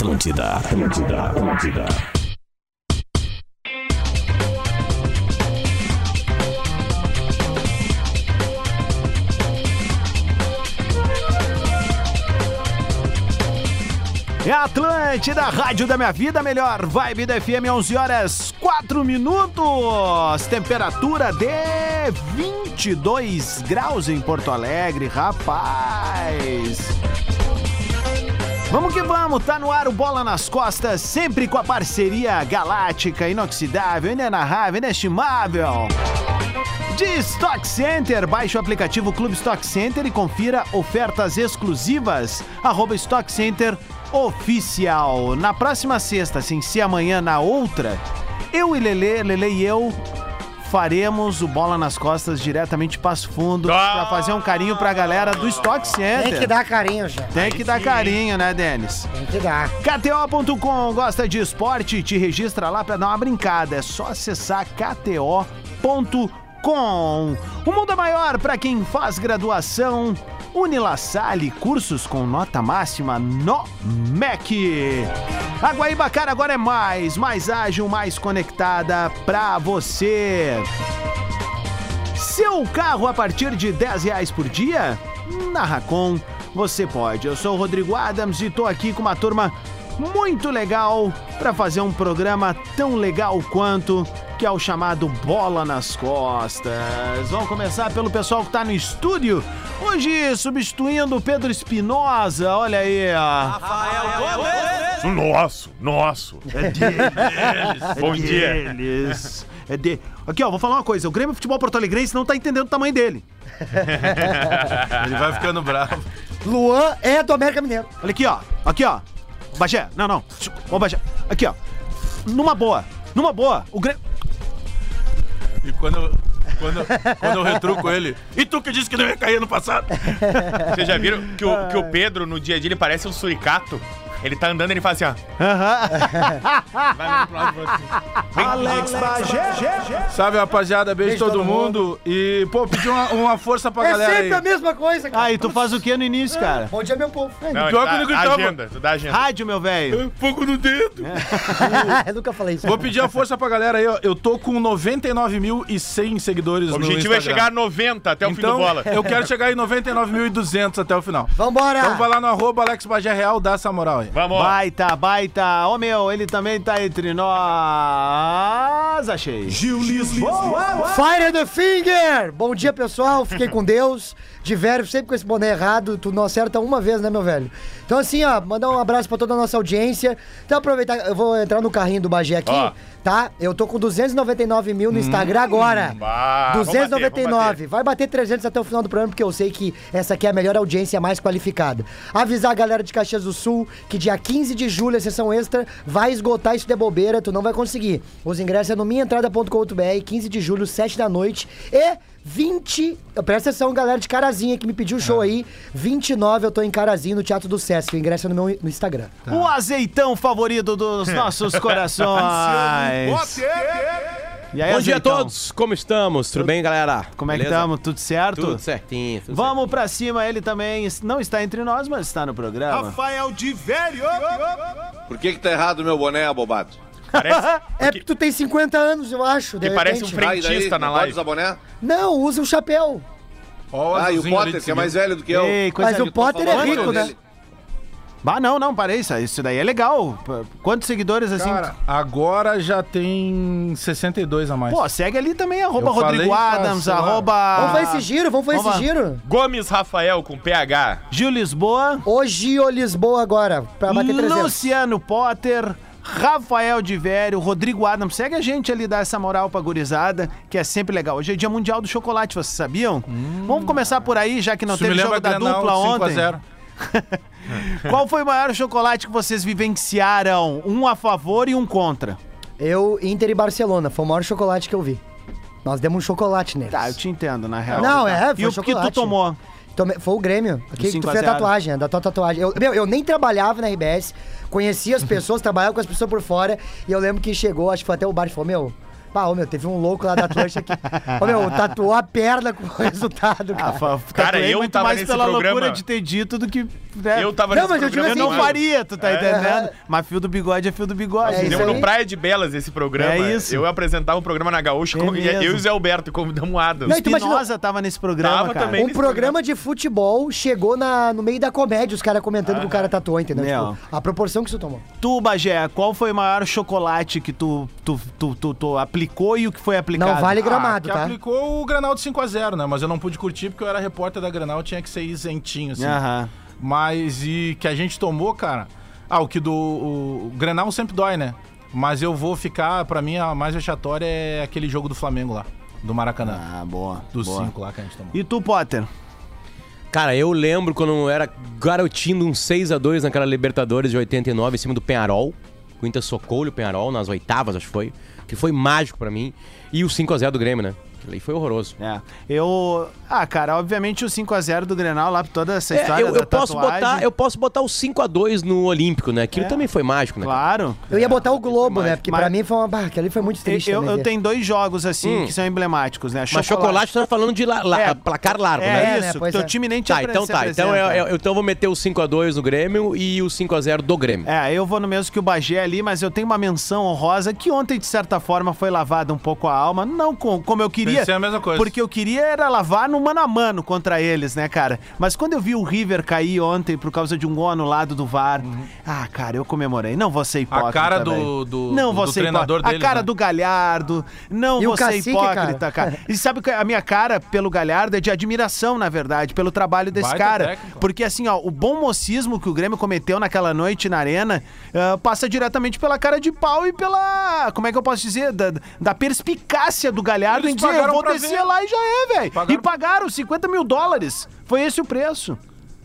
Atlântida, Atlântida, Atlântida. É Atlântida, Rádio da Minha Vida, melhor vibe da FM, 11 horas 4 minutos. Temperatura de 22 graus em Porto Alegre, rapaz. Vamos que vamos, tá no ar o Bola nas Costas, sempre com a parceria galáctica, inoxidável, inenarrável, inestimável. De Stock Center, baixe o aplicativo Clube Stock Center e confira ofertas exclusivas. Arroba Stock Center Oficial. Na próxima sexta, sem ser amanhã, na outra, eu e Lele, Lele e eu faremos o Bola nas Costas diretamente de Passo Fundo pra fazer um carinho pra galera do Stock Center. Tem que dar carinho já. Tem que dar carinho, né, Denis? Tem que dar. KTO.com, gosta de esporte? Te registra lá pra dar uma brincada. É só acessar KTO.com. O mundo é maior pra quem faz graduação. Unilassale, cursos com nota máxima no MEC. A Guaíbacara agora é mais, mais ágil, mais conectada pra você. Seu carro a partir de 10 reais por dia? Na Racon você pode. Eu sou o Rodrigo Adams e tô aqui com uma turma muito legal para fazer um programa tão legal quanto que é o chamado Bola nas Costas. Vamos começar pelo pessoal que tá no estúdio. Hoje substituindo o Pedro Espinosa, olha aí, ó. Nosso, nosso. É deles. Bom é dia. Deles. É de... Aqui, ó, vou falar uma coisa. O Grêmio Futebol Porto Alegrense não tá entendendo o tamanho dele. Ele vai ficando bravo. Luan é do América Mineiro. Olha aqui, ó. Aqui, ó. Bagé, não, não. Ô, Bagé. Aqui, ó. Numa boa. Numa boa. O Grêmio. E quando, quando, quando eu retruco ele. E tu que disse que não ia cair no passado? Vocês já viram que o, que o Pedro, no dia a dia, ele parece um suricato? Ele tá andando e ele faz assim, ó. Vai pro lado fala assim. Alex Bagé. Sabe, rapaziada, beijo, Beijo todo, todo mundo. E, pô, pedi uma, uma força pra É galera sempre aí. a mesma coisa, cara. Ah, e tu faz o que no início, cara? Bom dia, meu povo. Não, Pior que gritava. agenda, tu dá agenda. Rádio, meu velho. Fogo no dedo. Eu nunca falei isso. Vou pedir a força pra galera aí, ó. Eu tô com 99.100 seguidores O no objetivo é Instagram. chegar a 90 até o fim do Então, bola. eu quero chegar em 99.200 até o final. Vambora. Então vai lá no arroba Alex Bagé Real, dá essa moral aí. Vamos. Baita, baita. Ô, meu, ele também tá entre nós. Achei. Gil Lisboa. Fire the finger! Bom dia, pessoal. Fiquei com Deus. De velho, sempre com esse boné errado. Tu não acerta uma vez, né, meu velho? Então, assim, ó, mandar um abraço pra toda a nossa audiência. Então, aproveitar, eu vou entrar no carrinho do Bagé aqui, Ó. tá? Eu tô com 299 mil no Instagram agora. bah, vamos bater, 299. vamos bater. Vai bater 300 até o final do programa, porque eu sei que essa aqui é a melhor audiência mais qualificada. Avisar a galera de Caxias do Sul que dia 15 de julho, a sessão extra, vai esgotar isso de bobeira, tu não vai conseguir. Os ingressos é no minhaentrada.com.br, 15 de julho, 7 da noite. E 20. Presta atenção, galera de Carazinha que me pediu o show aí. 29 eu tô em Carazinho no Teatro do Sesc. O ingresso é no meu no Instagram. O azeitão favorito dos nossos corações. E aí, Bom dia a todos, como estamos? Tudo bem, galera? Como é que Beleza? estamos? Tudo certo? Tudo certinho. Tudo Vamos pra cima, ele também não está entre nós, mas está no programa. Rafael de Velho. Por que que tá errado o meu boné, abobado? Parece, É porque tu tem 50 anos, eu acho. Que parece um repente. Frentista na não pode live. usar boné? Não, usa o chapéu. Ó, Ah, e o Potter, que é mais velho do que eu. Ei, Mas o. Potter é rico, né? dele. Bah, não, não, parei. Isso, isso daí é legal. Quantos seguidores assim? Cara, agora já tem 62 a mais. Pô, segue ali também, arroba Eu Rodrigo Adams, lá. arroba... Vamos fazer esse giro, vamos fazer Vamos esse giro. Gomes Rafael com PH. Gil Lisboa, Hoje o Lisboa agora, pra bater 300. Luciano Potter, Rafael de Vério, Rodrigo Adams. Segue a gente ali, dá essa moral pra gurizada, que é sempre legal. Hoje é dia mundial do chocolate, vocês sabiam? Vamos começar por aí, já que não Isso teve jogo da Grenal dupla 5 a ontem. 0. Qual foi o maior chocolate que vocês vivenciaram? Um a favor e um contra. Eu, Inter e Barcelona, foi o maior chocolate que eu vi. Nós demos um chocolate neles. Tá, eu te entendo, na real. Não, é, foi E o que tu chocolate. tomou? Tome- Foi o Grêmio. Aqui que 5 tu fez a 0. tatuagem, da tua tatuagem. Eu, meu, eu nem trabalhava na RBS, conhecia as pessoas, trabalhava com as pessoas por fora, e eu lembro que chegou, acho que foi até o bar e falou, meu, Pá, ô, meu, teve um louco lá da Atlântica que. Ô, meu, tatuou a perna com o resultado, Ah, cara. Cara, eu muito tava mais nesse pela programa. loucura de ter dito do que. né? Eu tava Não, nesse mas eu digo Eu programa não assim, faria, tu tá entendendo? É. Mas fio do bigode é fio do bigode. É no. Praia de Belas esse programa. É isso. Eu apresentava um programa na Gaúcha É com, e eu e o Zé Alberto convidamos o Adams. Não, e tu imagina- Espinosa tava nesse programa, Tava cara. também. Um nesse programa de futebol chegou na, no meio da comédia, os caras comentando que o cara tatuou, entendeu? Tipo, a proporção que isso tomou. Tu, Bagé, qual foi o maior chocolate que tu, tu, tu, tu, tu aplicou e o que foi aplicado? Não vale gramado, que tá? aplicou o Granal de 5x0, né? Mas eu não pude curtir porque eu era repórter da Granal, tinha que ser isentinho, assim. Aham. Mas e que a gente tomou, cara. Ah, o que do. O, o Grenal sempre dói, né? Mas eu vou ficar, pra mim, a mais vexatória é aquele jogo do Flamengo lá, do Maracanã. Ah, boa. dos boa. cinco lá que a gente tomou. E tu, Potter? Cara, eu lembro quando eu era garotinho, um 6x2 naquela Libertadores de 89 em cima do Penharol. O Inter socou o Penharol nas oitavas, acho que foi. Que foi mágico pra mim. E o 5x0 do Grêmio, né? Aquilo aí foi horroroso. É. Eu. Ah, cara, obviamente o 5x0 do Grenal lá, toda essa É, história eu, da eu posso tatuagem. botar, eu posso botar o 5x2 no Olímpico, né? Aquilo É. também foi mágico, né? Claro. Eu ia botar o Globo, né? Porque Mas- pra mim foi uma. Bah, aquele foi muito triste. Eu, eu ver. tenho dois jogos assim Hum. que são emblemáticos, né? Mas chocolate, você tá falando de la- la- É. placar largo, É, né? É, isso. né? Teu é. time nem te Tá, então tá. Então apresenta. eu, eu- então eu vou meter o 5x2 no Grêmio e o 5x0 do Grêmio. É, eu vou no mesmo que o Bagé ali, mas eu tenho uma menção honrosa que ontem, de certa forma, foi lavada um pouco a alma. Não com, como eu queria. Pensei a mesma coisa. Porque eu queria era lavar no mano a mano contra eles, né, cara? Mas quando eu vi o River cair ontem por causa de um gol anulado do VAR, ah, cara, eu comemorei. Não vou ser hipócrita. cara do- do- não vou do ser treinador deles, A cara né? do Galhardo. Não E vou ser cacique, hipócrita, cara? cara. E sabe que a minha cara pelo Galhardo é de admiração, na verdade, pelo trabalho desse cara. técnico. Porque assim, ó, o bom mocismo que o Grêmio cometeu naquela noite na arena ah, passa diretamente pela cara de pau e pela. Como é que eu posso dizer? Da, da perspicácia do Galhardo Eles em dizer, eu vou descer ver. lá e já é, velho. E Pagaram- pagaram 50 mil dólares. Foi esse o preço.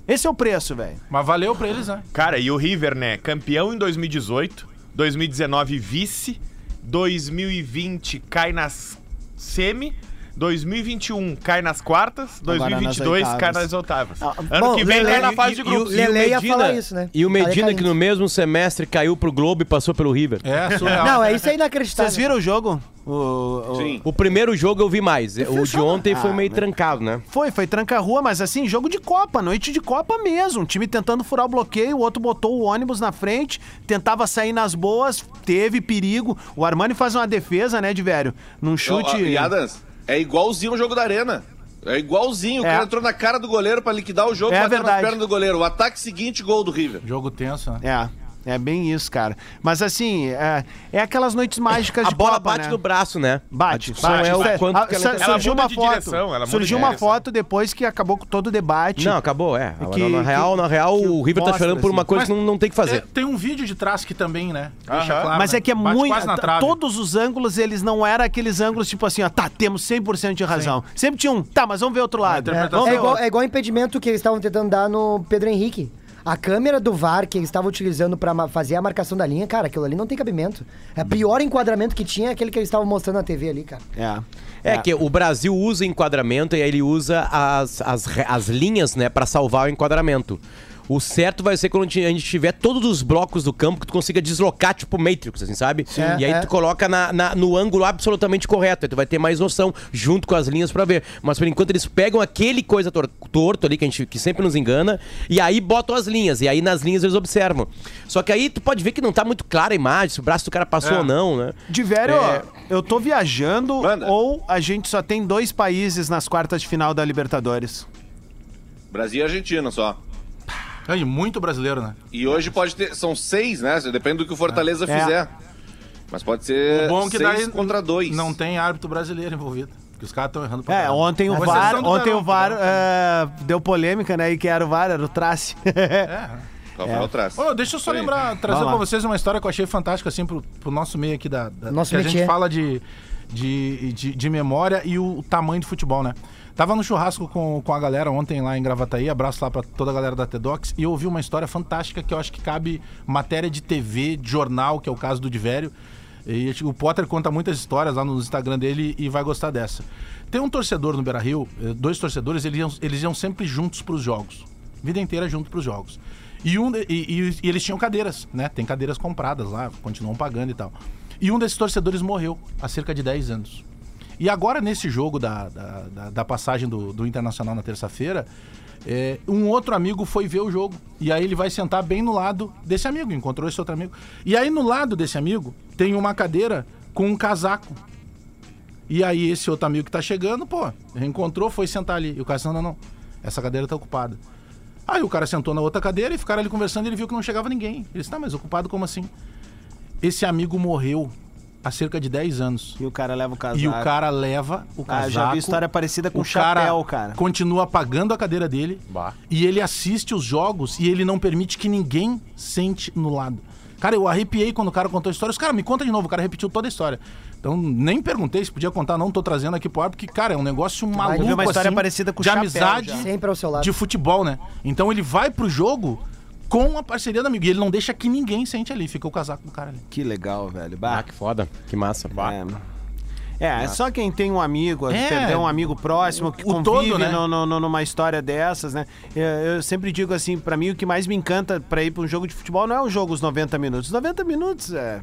Esse é o preço, velho. Mas valeu pra eles, né? Cara, e o River, né? Campeão em 2018, 2019 vice, 2020 cai nas semi, 2021 cai nas quartas, Agora nas 2022 cai nas oitavas. Ah, ano bom, que vem Lele- cai na e- fase de e o grupos. Lele ia falar isso, né? E o Medina, que no mesmo semestre caiu pro Globo e passou pelo River. É, surreal. Não, é isso aí inacreditável. Vocês viram o jogo? O, o- Sim. O primeiro jogo eu vi mais. O de ontem foi Ah, meio né? trancado, né? Foi, foi tranca-rua, mas assim, jogo de Copa, noite de Copa mesmo. Um time tentando furar o bloqueio, o outro botou o ônibus na frente, tentava sair nas boas, teve perigo. O Armani faz uma defesa, né, de velho? Num chute. Ó, ó, E Adams, é igualzinho o jogo da arena. É igualzinho. O É. cara entrou na cara do goleiro pra liquidar o jogo, É bateu verdade. nas pernas do goleiro. O ataque seguinte, gol do River. Jogo tenso, né? É. É bem isso, cara. Mas assim, é, é aquelas noites mágicas A de bola Copa, bate né? no braço, né? Bate, A discussão bate. é o quanto ah, que ela. Ela surgiu muda uma de foto. direção, ela muda surgiu de uma direção. foto depois que acabou com todo o debate. Não, acabou, é. que- na real, que- na real, o River tá mostra, chorando por uma assim. coisa Mas que não, não tem que É, fazer. tem um vídeo de trás que também, né? Deixa Aham. claro. Mas né? é que é Bate muito. quase na trave. Todos os ângulos, eles não eram aqueles ângulos tipo assim, ó, tá, temos 100% de razão. Sempre tinha um, tá, mas vamos ver outro lado. A É, é, igual, outro. é igual o impedimento que eles estavam tentando dar no Pedro Henrique. A câmera do VAR que eles estavam utilizando pra ma- fazer a marcação da linha, cara, aquilo ali não tem cabimento. É o pior enquadramento que tinha é aquele que eles estavam mostrando na TV ali, cara. É. É, que o Brasil usa enquadramento e aí ele usa as, as, as linhas, né, pra salvar o enquadramento. O certo vai ser quando a gente tiver todos os blocos do campo que tu consiga deslocar, tipo Matrix, assim, sabe? É, e aí é. tu coloca na, na- no ângulo absolutamente correto. Aí tu vai ter mais noção junto com as linhas pra ver. Mas por enquanto eles pegam aquele coisa tor- torto ali que, a gente, que sempre nos engana e aí botam as linhas. E aí nas linhas eles observam. Só que aí tu pode ver que não tá muito clara a imagem, se o braço do cara passou É. ou não, né? De velho, É. eu tô viajando Manda. ou a gente só tem dois países nas quartas de final da Libertadores? Brasil e Argentina só. Aí, muito brasileiro, né? E hoje pode ter. São seis, né? Depende do que o Fortaleza É. fizer. Mas pode ser O bom é que seis daí contra dois. não tem árbitro brasileiro envolvido. Porque os caras estão errando pra É, caramba. ontem o VAR, ontem Verão, o VAR Verão. é, deu polêmica, né? E que era o VAR, era o Trace. É. Rafael traz. Ô, deixa eu só lembrar, trazer lá. vocês uma história que eu achei fantástica, assim, pro, pro nosso meio aqui da. da Nosso que a gente fala de, de, de, de memória e o tamanho do futebol, né? Tava no churrasco com, com a galera ontem lá em Gravataí, abraço lá pra toda a galera da TEDox, e eu ouvi uma história fantástica que eu acho que cabe matéria de TV, de jornal, que é o caso do Divério. E o Potter conta muitas histórias lá no Instagram dele e vai gostar dessa. Tem um torcedor no Beira Rio, eh, dois torcedores, eles iam, eles iam sempre juntos pros jogos. Vida inteira junto pros jogos. E, um e, e- e eles tinham cadeiras, né? Tem cadeiras compradas lá, continuam pagando e tal. E um desses torcedores morreu há cerca de 10 anos. E agora, nesse jogo da, da, da- passagem do, do Internacional na terça-feira, é, um outro amigo foi ver o jogo. E aí ele vai sentar bem no lado desse amigo, encontrou esse outro amigo. E aí no lado desse amigo tem uma cadeira com um casaco. E aí esse outro amigo que tá chegando, pô, reencontrou, foi sentar ali. E o cara disse, não, não, não, essa cadeira tá ocupada. Aí o cara sentou na outra cadeira e ficaram ali conversando e ele viu que não chegava ninguém. Ele disse, tá, mas ocupado como assim? Esse amigo morreu há cerca de 10 anos. E o cara leva o casaco. E o cara leva o Ah, casaco. eu já vi história parecida com o chapéu, cara. Continua pagando a cadeira dele. Bah. E ele assiste os jogos e ele não permite que ninguém sente no lado. Cara, eu arrepiei quando o cara contou a história. Os cara, me conta de novo. O cara repetiu toda a história. Então, nem perguntei se podia contar, não tô trazendo aqui pro ar, porque, cara, é um negócio maluco. ver uma história assim, parecida com o de chapéu amizade, já. Sempre ao seu lado. de futebol, né? Então ele vai pro jogo com a parceria do amigo. E ele não deixa que ninguém sente ali. Fica o casaco do cara ali. Que legal, velho. Ah, Bah. que foda. Que massa. É, é só quem tem um amigo, É. um amigo próximo que O convive todo, né? no- no- no- numa história dessas, né? Eu, eu sempre digo assim, pra mim o que mais me encanta pra ir pra um jogo de futebol não é o jogo os 90 minutos. Os 90 minutos é,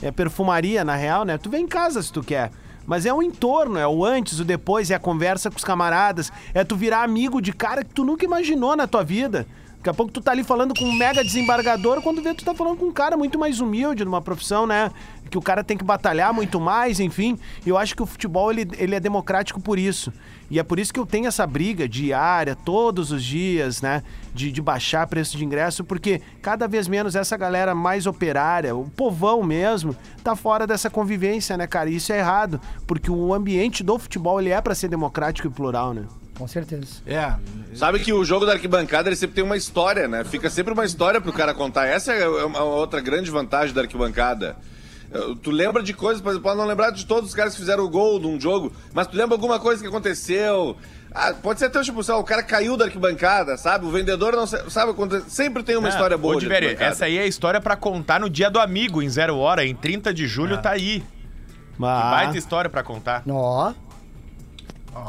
é perfumaria, na real, né? Tu vem em casa se tu quer. Mas é o entorno, é o antes, o depois, é a conversa com os camaradas, é tu virar amigo de cara que tu nunca imaginou na tua vida. Daqui a pouco tu tá ali falando com um mega desembargador, quando vê tu tá falando com um cara muito mais humilde, numa profissão, né? Que o cara tem que batalhar muito mais, enfim. E eu acho que o futebol, ele, ele é democrático por isso. E é por isso que eu tenho essa briga diária, todos os dias, né? De, de baixar preço de ingresso, porque cada vez menos essa galera mais operária, o povão mesmo, tá fora dessa convivência, né, cara? E isso é errado, porque o ambiente do futebol, ele é pra ser democrático e plural, né? Com certeza. É. Sabe que o jogo da arquibancada ele sempre tem uma história, né? Fica sempre uma história pro cara contar. Essa é uma outra grande vantagem da arquibancada. Tu lembra de coisas, por exemplo, pode não lembrar de todos os caras que fizeram o gol num jogo, mas tu lembra alguma coisa que aconteceu? Ah, pode ser até tipo, sei o cara caiu da arquibancada, sabe? O vendedor não sa- sabe quando sempre tem uma história boa. De arquibancada. essa aí é a história pra contar no dia do amigo, em zero hora, em 30 de julho, tá aí. Mas... Baita história pra contar. Ó,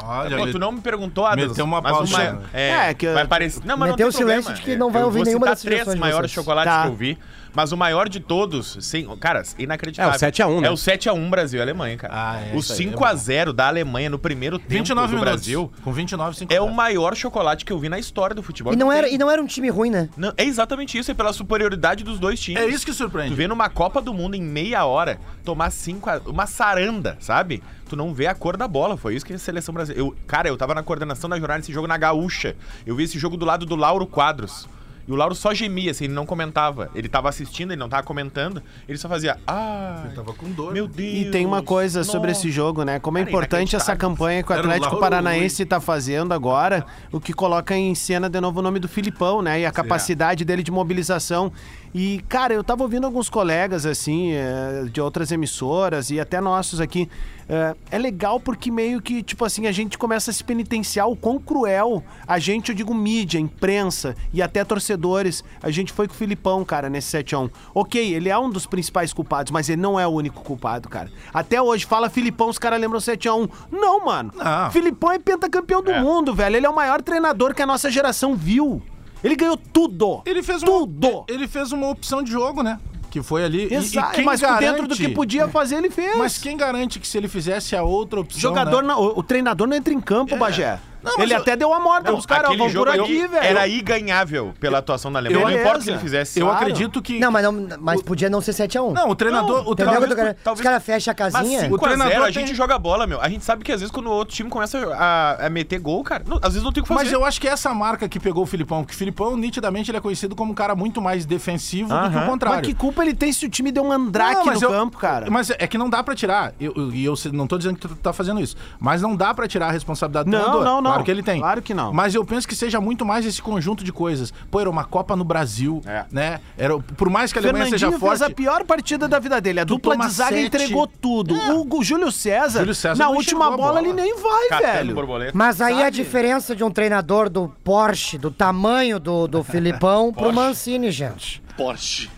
Olha, Pô, ele- tu não me perguntou, Adams. Meteu uma pausa. uma- é, É, que- vai parecer... Não, mas Meteu não o tem silêncio problema. de que não vai Eu ouvir nenhuma das três maiores chocolates Tá. que eu vi, mas o maior de todos, sem, cara, inacreditável. É o 7 a 1, né? É o 7x1 Brasil e Alemanha, cara. Ah, é, o isso aí é 5x0 da Alemanha no primeiro tempo 29 do minutos. Brasil Com 29, 5 é o maior chocolate que eu vi na história do futebol. e não, era, e não era um time ruim, né? Não, é exatamente isso, é pela superioridade dos dois times. É isso que Tu surpreende. vê numa Copa do Mundo em meia hora tomar cinco a... uma saranda, sabe? Tu não vê a cor da bola. Foi isso que a seleção brasileira. Eu, cara, eu tava na coordenação da jornada desse jogo na Gaúcha. Eu vi esse jogo do lado do Lauro Quadros. E o Lauro só gemia, assim, ele não comentava. Ele tava assistindo, ele não tava comentando. Ele só fazia. Ah, Tava com dor. meu Deus. E tem uma coisa sobre nossa." esse jogo, né? Como é Cara, importante essa campanha que o o Atlético Lauro Paranaense tá fazendo agora, o que coloca em cena de novo o nome do Filipão, né? E a capacidade dele de mobilização. E, cara, eu tava ouvindo alguns colegas, assim, eh, de outras emissoras e até nossos aqui. Eh, É legal porque meio que, tipo assim, a gente começa a se penitenciar o quão cruel a gente, eu digo mídia, imprensa e até torcedores. A gente foi com o Filipão, cara, nesse 7x1. Ok, ele é um dos principais culpados, mas ele não é o único culpado, cara. Até hoje, fala Filipão, os caras lembram 7x1. Não, mano. Não. Filipão é pentacampeão do É. mundo, velho. Ele é o maior treinador que a nossa geração viu. Ele ganhou tudo. Ele fez tudo. uma, ele fez uma opção de jogo, né? Que foi ali. E- Exato, e quem mas por dentro do garante- que podia fazer, ele fez. Mas quem garante que se ele fizesse a outra opção. Jogador, né? não, o, o treinador não entra em campo, Bagé. Não, mas ele eu- até deu a morta Não, os caras, aquele vão por jogo aqui, eu- velho. Era iganhável pela atuação da Alemanha. Eu- não importa o que ele fizesse. Eu Claro. acredito que. Não, mas, não, mas podia não ser 7x1. Não, o treinador. o Entendeu? treinador que querendo? talvez- Os caras fecham a Mas casinha. 5 O a 0 treinador a gente tem- joga bola, meu. A gente sabe que às vezes quando o outro time começa a, a meter gol, cara, não- às vezes não tem o que fazer. Mas eu acho que é essa marca que pegou o Filipão, porque o Filipão, nitidamente, ele é conhecido como um cara muito mais defensivo do que o contrário. Mas que culpa ele tem se o time deu um andraque Não, no mas eu- campo, cara? Mas é que não dá pra tirar. E eu, eu, e eu não tô dizendo que tu tá fazendo isso. Mas não dá pra tirar a responsabilidade do Não, treinador. não, não. Claro que ele tem. Claro que não. Mas eu penso que seja muito mais esse conjunto de coisas. Pô, era uma Copa no Brasil, É. né? Era, por mais que a Alemanha Fernandinho seja fez forte... a pior partida da vida dele. A Tu dupla de zaga sete. entregou tudo. O, o Júlio César, Júlio César na última a bola, bola. ele nem vai, Catando velho. borboleta. Mas aí a Sabe? diferença de um treinador do Porsche, do tamanho do, do Filipão, pro Mancini, gente. Porsche.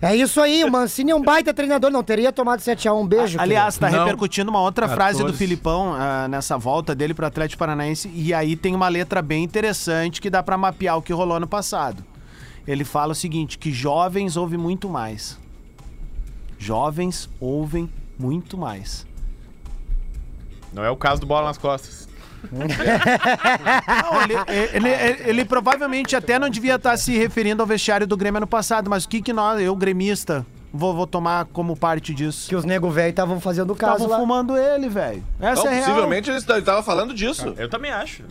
É isso aí, o Mancini é um baita treinador, não teria tomado 7x1. Um beijo. Aliás, tá Não. repercutindo uma outra frase do 14. Filipão ah, nessa volta dele pro Atlético Paranaense. E aí tem uma letra bem interessante que dá pra mapear o que rolou no passado. Ele fala o seguinte: que jovens ouvem muito mais. Jovens ouvem muito mais. Não é o caso do bola nas costas. Não, ele, ele- ele- ele provavelmente até não devia estar se referindo ao vestiário do Grêmio ano passado, mas o que que nós, eu gremista, vou, vou tomar como parte disso? Que os nego velho estavam fazendo caso Estavam lá. fumando ele, velho. Essa Não, é real. possivelmente ele estava falando disso. Eu também acho.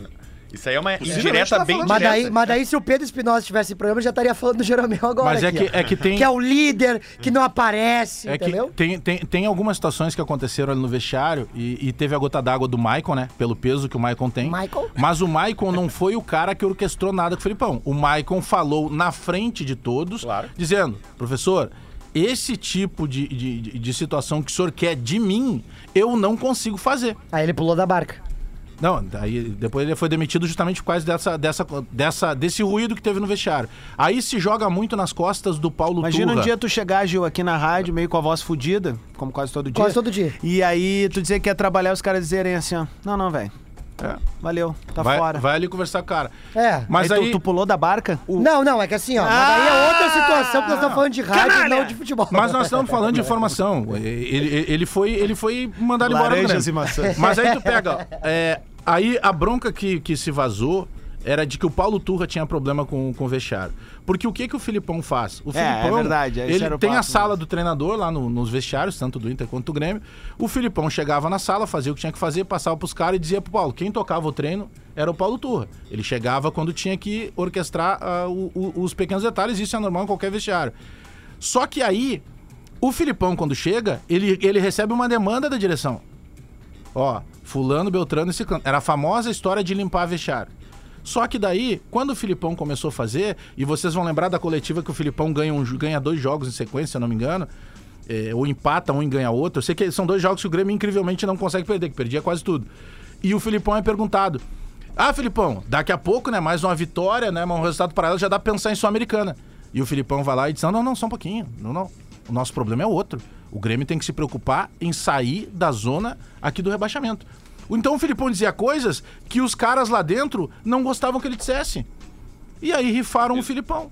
Isso aí é uma indireta tá bem falando Mas direta. daí, mas daí, se o Pedro Espinosa tivesse esse programa, já estaria falando do Jeromel agora. Mas é aqui, que, é que tem. Que é o líder, que não aparece, É que entendeu? tem, tem, tem algumas situações que aconteceram ali no vestiário e, e teve a gota d'água do Maicon, né? Pelo peso que o Maicon tem. Maicon? Mas o Maicon não foi o cara que orquestrou nada com o Filipão. O Maicon falou na frente de todos, Claro. dizendo, professor, esse tipo de, de, de- de situação que o senhor quer de mim, eu não consigo fazer. Aí ele pulou da barca. Não, aí depois ele foi demitido justamente por causa dessa, dessa, dessa, desse ruído que teve no vestiário. Aí se joga muito nas costas do Paulo Imagina Turra. um dia tu chegar, Gil, aqui na rádio, meio com a voz fodida, como quase todo dia. Quase todo dia. E aí tu dizer que ia trabalhar os caras dizerem assim, ó, não, não, velho. É. Valeu, tá vai, fora. vai ali conversar com o cara. É. Mas aí, aí, tu, tu pulou da barca? Não, não, é que assim, ó. mas daí é outra situação que nós estamos falando de rádio e não de futebol. Mas nós estamos falando de informação. Ele, ele, foi, ele foi mandado embora do Laranjas Grêmio. e maçãs. Mas aí tu pega, ó, é, aí a bronca que, que se vazou era de que o Paulo Turra tinha problema com, com o vestiário. Porque o que que o Filipão faz? O É, é Filipão, verdade, esse ele tem a sala do treinador lá no- nos vestiários, tanto do Inter quanto do Grêmio. O Filipão chegava na sala, fazia o que tinha que fazer, passava pros caras e dizia pro Paulo, quem tocava o treino era o Paulo Turra. Ele chegava quando tinha que orquestrar ah, o- o- os pequenos detalhes, isso é normal em qualquer vestiário. Só que aí, o Filipão, quando chega, ele, ele recebe uma demanda da direção. Ó, fulano, beltrano e ciclano. Era a famosa história de limpar vestiário. Só que daí, quando o Filipão começou a fazer, e vocês vão lembrar da coletiva que o Filipão ganha, um- ganha dois jogos em sequência, se eu não me engano, é, ou empata um e ganha outro. Eu sei que são dois jogos que o Grêmio incrivelmente não consegue perder, que perdia quase tudo. E o Filipão é perguntado: Ah, Filipão, daqui a pouco, né, mais uma vitória, né, um resultado paralelo, já dá pra pensar em Sul-Americana. E o Filipão vai lá e diz: Não, não, não, só um pouquinho. Não, não. O nosso problema é outro. O Grêmio tem que se preocupar em sair da zona aqui do rebaixamento. Então o Filipão dizia coisas que os caras lá dentro não gostavam que ele dissesse. E aí rifaram o Filipão.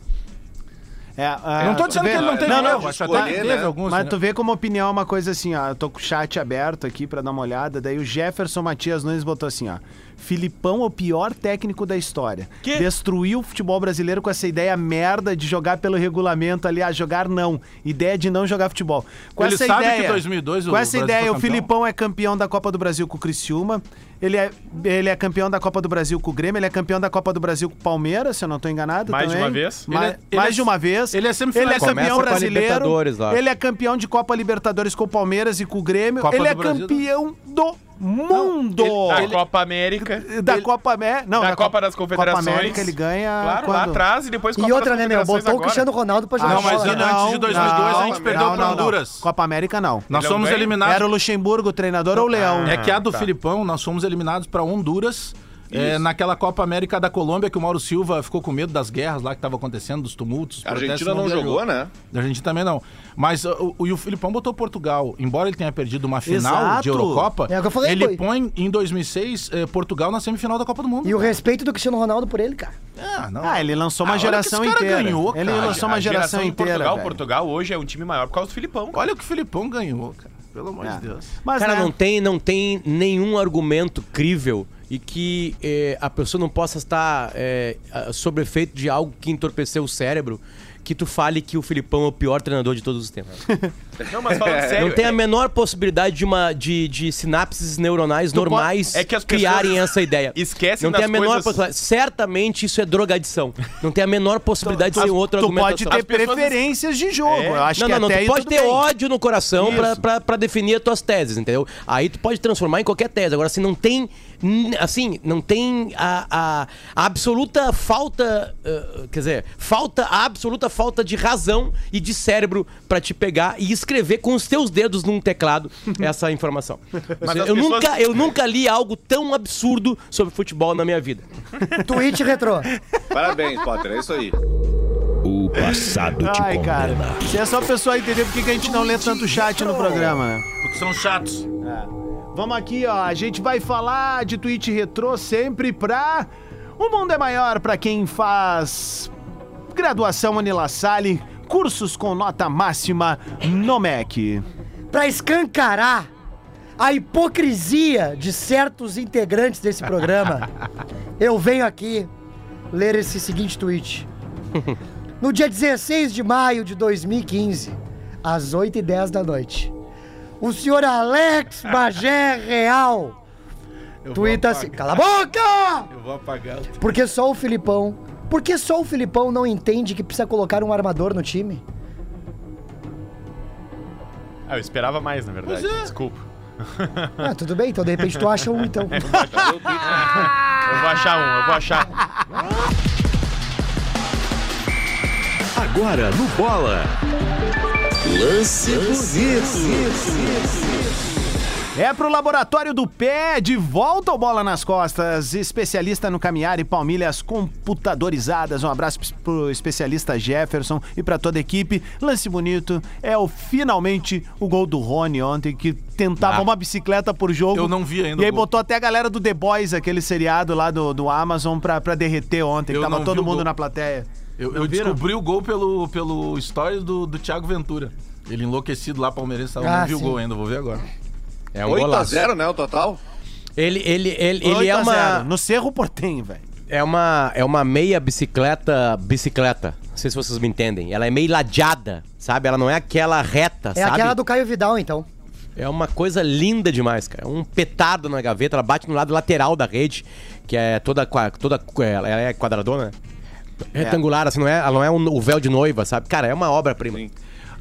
É, ah, não tô dizendo vê- que ele não teve não, não, acho até que escolher, teve né? alguns. Mas né? tu vê como opinião é uma coisa assim, ó. Eu tô com o chat aberto aqui pra dar uma olhada. Daí o Jefferson Matias Nunes botou assim, ó. Filipão é o pior técnico da história. Que? Destruiu o futebol brasileiro com essa ideia merda de jogar pelo regulamento. Aliás, jogar não. Ideia de não jogar futebol. Com Ele essa sabe ideia, que 2002 o Com essa Brasil ideia, foi o? Filipão é campeão da Copa do Brasil com o Criciúma. Ele é, ele é campeão da Copa do Brasil com o Grêmio. Ele é campeão da Copa do Brasil com o Palmeiras, se eu não tô enganado. Mais de também. uma vez? Ma- Ele é- ele mais é- de uma vez. ele é Ele é campeão Começa a brasileiro. Libertadores lá. Ele é campeão de Copa Libertadores com o Palmeiras e com o Grêmio. Copa ele é Brasil. campeão do mundo. Da Ele- Copa América. da Copa América. Não, Da Copa das Confederações. Copa América ele ganha. Claro, quando? lá atrás e depois E outra, né, meu? Botou o Cristiano Ronaldo pra jogar Não, mas ele- antes de 2002 a gente perdeu não, pra não, não. Honduras. Copa América não. Nós Ele é fomos ganho? eliminados. Era o Luxemburgo o treinador ou o Leão? É que a do tá. Filipão, nós fomos eliminados pra Honduras. É, naquela Copa América da Colômbia, que o Mauro Silva ficou com medo das guerras lá que estavam acontecendo, dos tumultos. A Argentina não viajou. jogou, né? A Argentina também não. Mas uh, o, o, e o Filipão botou Portugal. Embora ele tenha perdido uma final Exato. de Eurocopa, É o que eu falei, ele foi. põe em 2006 eh, Portugal na semifinal da Copa do Mundo. E o respeito do Cristiano Ronaldo por ele, cara. Ah, não. Ah, ele lançou uma Ah, que geração esse cara inteira. ganhou, ele cara. lançou uma a geração, de inteira. Portugal, velho. Portugal hoje é um time maior por causa do Filipão. cara. Olha o que o Filipão ganhou, cara. Pelo amor É. de Deus. Mas, Cara, né, não tem, não tem nenhum argumento crível e que eh, a pessoa não possa estar eh, sob efeito de algo que entorpeceu o cérebro que tu fale que o Filipão é o pior treinador de todos os tempos. Não, mas falando sério. Não tem a é- menor possibilidade de uma de, de sinapses neuronais normais é que as criarem essa ideia. esquecem Não tem a menor coisas- possibilidade. Certamente isso é drogadição. Não tem a menor possibilidade de ser um outro tu argumento. pode ter pessoas- preferências de jogo. É. Eu acho Não, que não, não. Tu pode ter bem. ódio no coração pra, Isso. pra, pra definir as tuas teses, entendeu? Aí tu pode transformar em qualquer tese. Agora, assim, não tem. Assim, não tem a, a- a absoluta falta. eh, quer dizer, falta, a absoluta falta de razão e de cérebro pra te pegar e escrever com os teus dedos num teclado essa informação. Mas eu, as pessoas- nunca, eu nunca li algo tão absurdo sobre futebol na minha vida. Tweet retrô. Parabéns, Potter, é isso aí. O passado te Ai, cara. condena. Se é só o pessoal entender por que a gente não lê tanto chat no programa, né? Porque são chatos. Vamos aqui, ó. A gente vai falar de tweet retrô sempre pra. O mundo é maior pra quem faz graduação Unila Salle. cursos com nota máxima no MEC. Pra escancarar a hipocrisia de certos integrantes desse programa, eu venho aqui ler esse seguinte tweet. No dia 16 de maio de 2015, às 8h10 da noite, o senhor Alex Bagé Real Eu tuita assim. Cala a boca! Eu vou apagar. o- Porque só o Filipão. Porque só o Filipão não entende que precisa colocar um armador no time? Ah, eu esperava mais, na verdade. Desculpa. Ah, tudo bem, então de repente tu acha um, então. Eu vou achar um, eu vou achar. Agora no Bola. Lance bonito. É pro Laboratório do Pé, de volta ao Bola nas Costas, especialista no caminhar e palmilhas computadorizadas. Um abraço pro especialista Jefferson e pra toda a equipe. Lance bonito é o finalmente o gol do Rony ontem, que tentava Ah. uma bicicleta por jogo. Eu não vi ainda E aí botou até a galera do The Boys, aquele seriado lá do, do Amazon, pra, pra derreter ontem. que tava todo mundo gol. na plateia. Eu, eu descobri o gol pelo, pelo story do, do Thiago Ventura. Ele enlouquecido lá, palmeirense. Eu Ah, não vi o gol ainda, vou ver agora. É um golaço. 8x0, né, o total? Ele, ele, ele, ele 8 é a 0, uma, No Cerro Portenho, velho. é uma é uma meia bicicleta, bicicleta. Não sei se vocês me entendem. Ela é meio ladeada, sabe? Ela não é aquela reta, É sabe? aquela do Caio Vidal, então. É uma coisa linda demais, cara. É Um petardo na gaveta, ela bate no lado lateral da rede, que é toda toda ela é quadradona, né? Retangular, assim, não é, não é um- o véu de noiva, sabe? Cara, é uma obra-prima.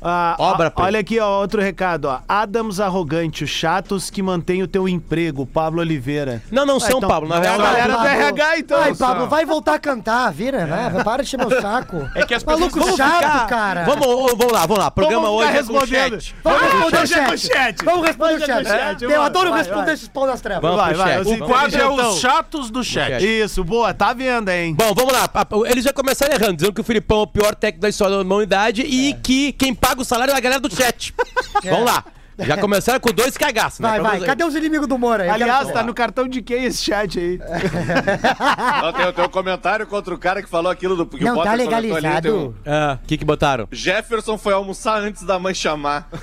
Ah, Obra, ó, olha aqui, ó, outro recado, ó. Adams arrogante, os chatos que mantêm o teu emprego, Pablo Oliveira. Não, não Ah, são, então, Pablo. Na é a real, galera do. RH, então. Ai, Pablo, vai voltar a cantar, vira, vai, para de encher meu saco. É que as pessoas Maluco vão chato, ficar- cara. Vamos, vamos lá, vamos lá. Programa Vamos hoje é com respondendo. chat. Vamos responder o é chat. chat. Vamos responder o Hoje é chat. chat, Eu adoro vai, responder vai. esses pau nas trevas. Vamos Vai, vai, chat. O Vamos- quadro é os chatos do chat. chat. Isso, boa, tá vendo, hein? Bom, vamos lá. A- Eles já começaram errando, dizendo que o Filipão é o pior técnico da história da humanidade e que quem paga o salário é a galera do chat. Vamos lá. Já começaram com dois cagaços, né? Vai, Pra vai. vocês- Cadê os inimigos do Moro aí? Aliás, tá no cartão de quem esse chat aí? Não, tem, tem um comentário contra o cara que falou aquilo do que o Não tá tem um- legalizado. Ah, o que que botaram? Jefferson foi almoçar antes da mãe chamar.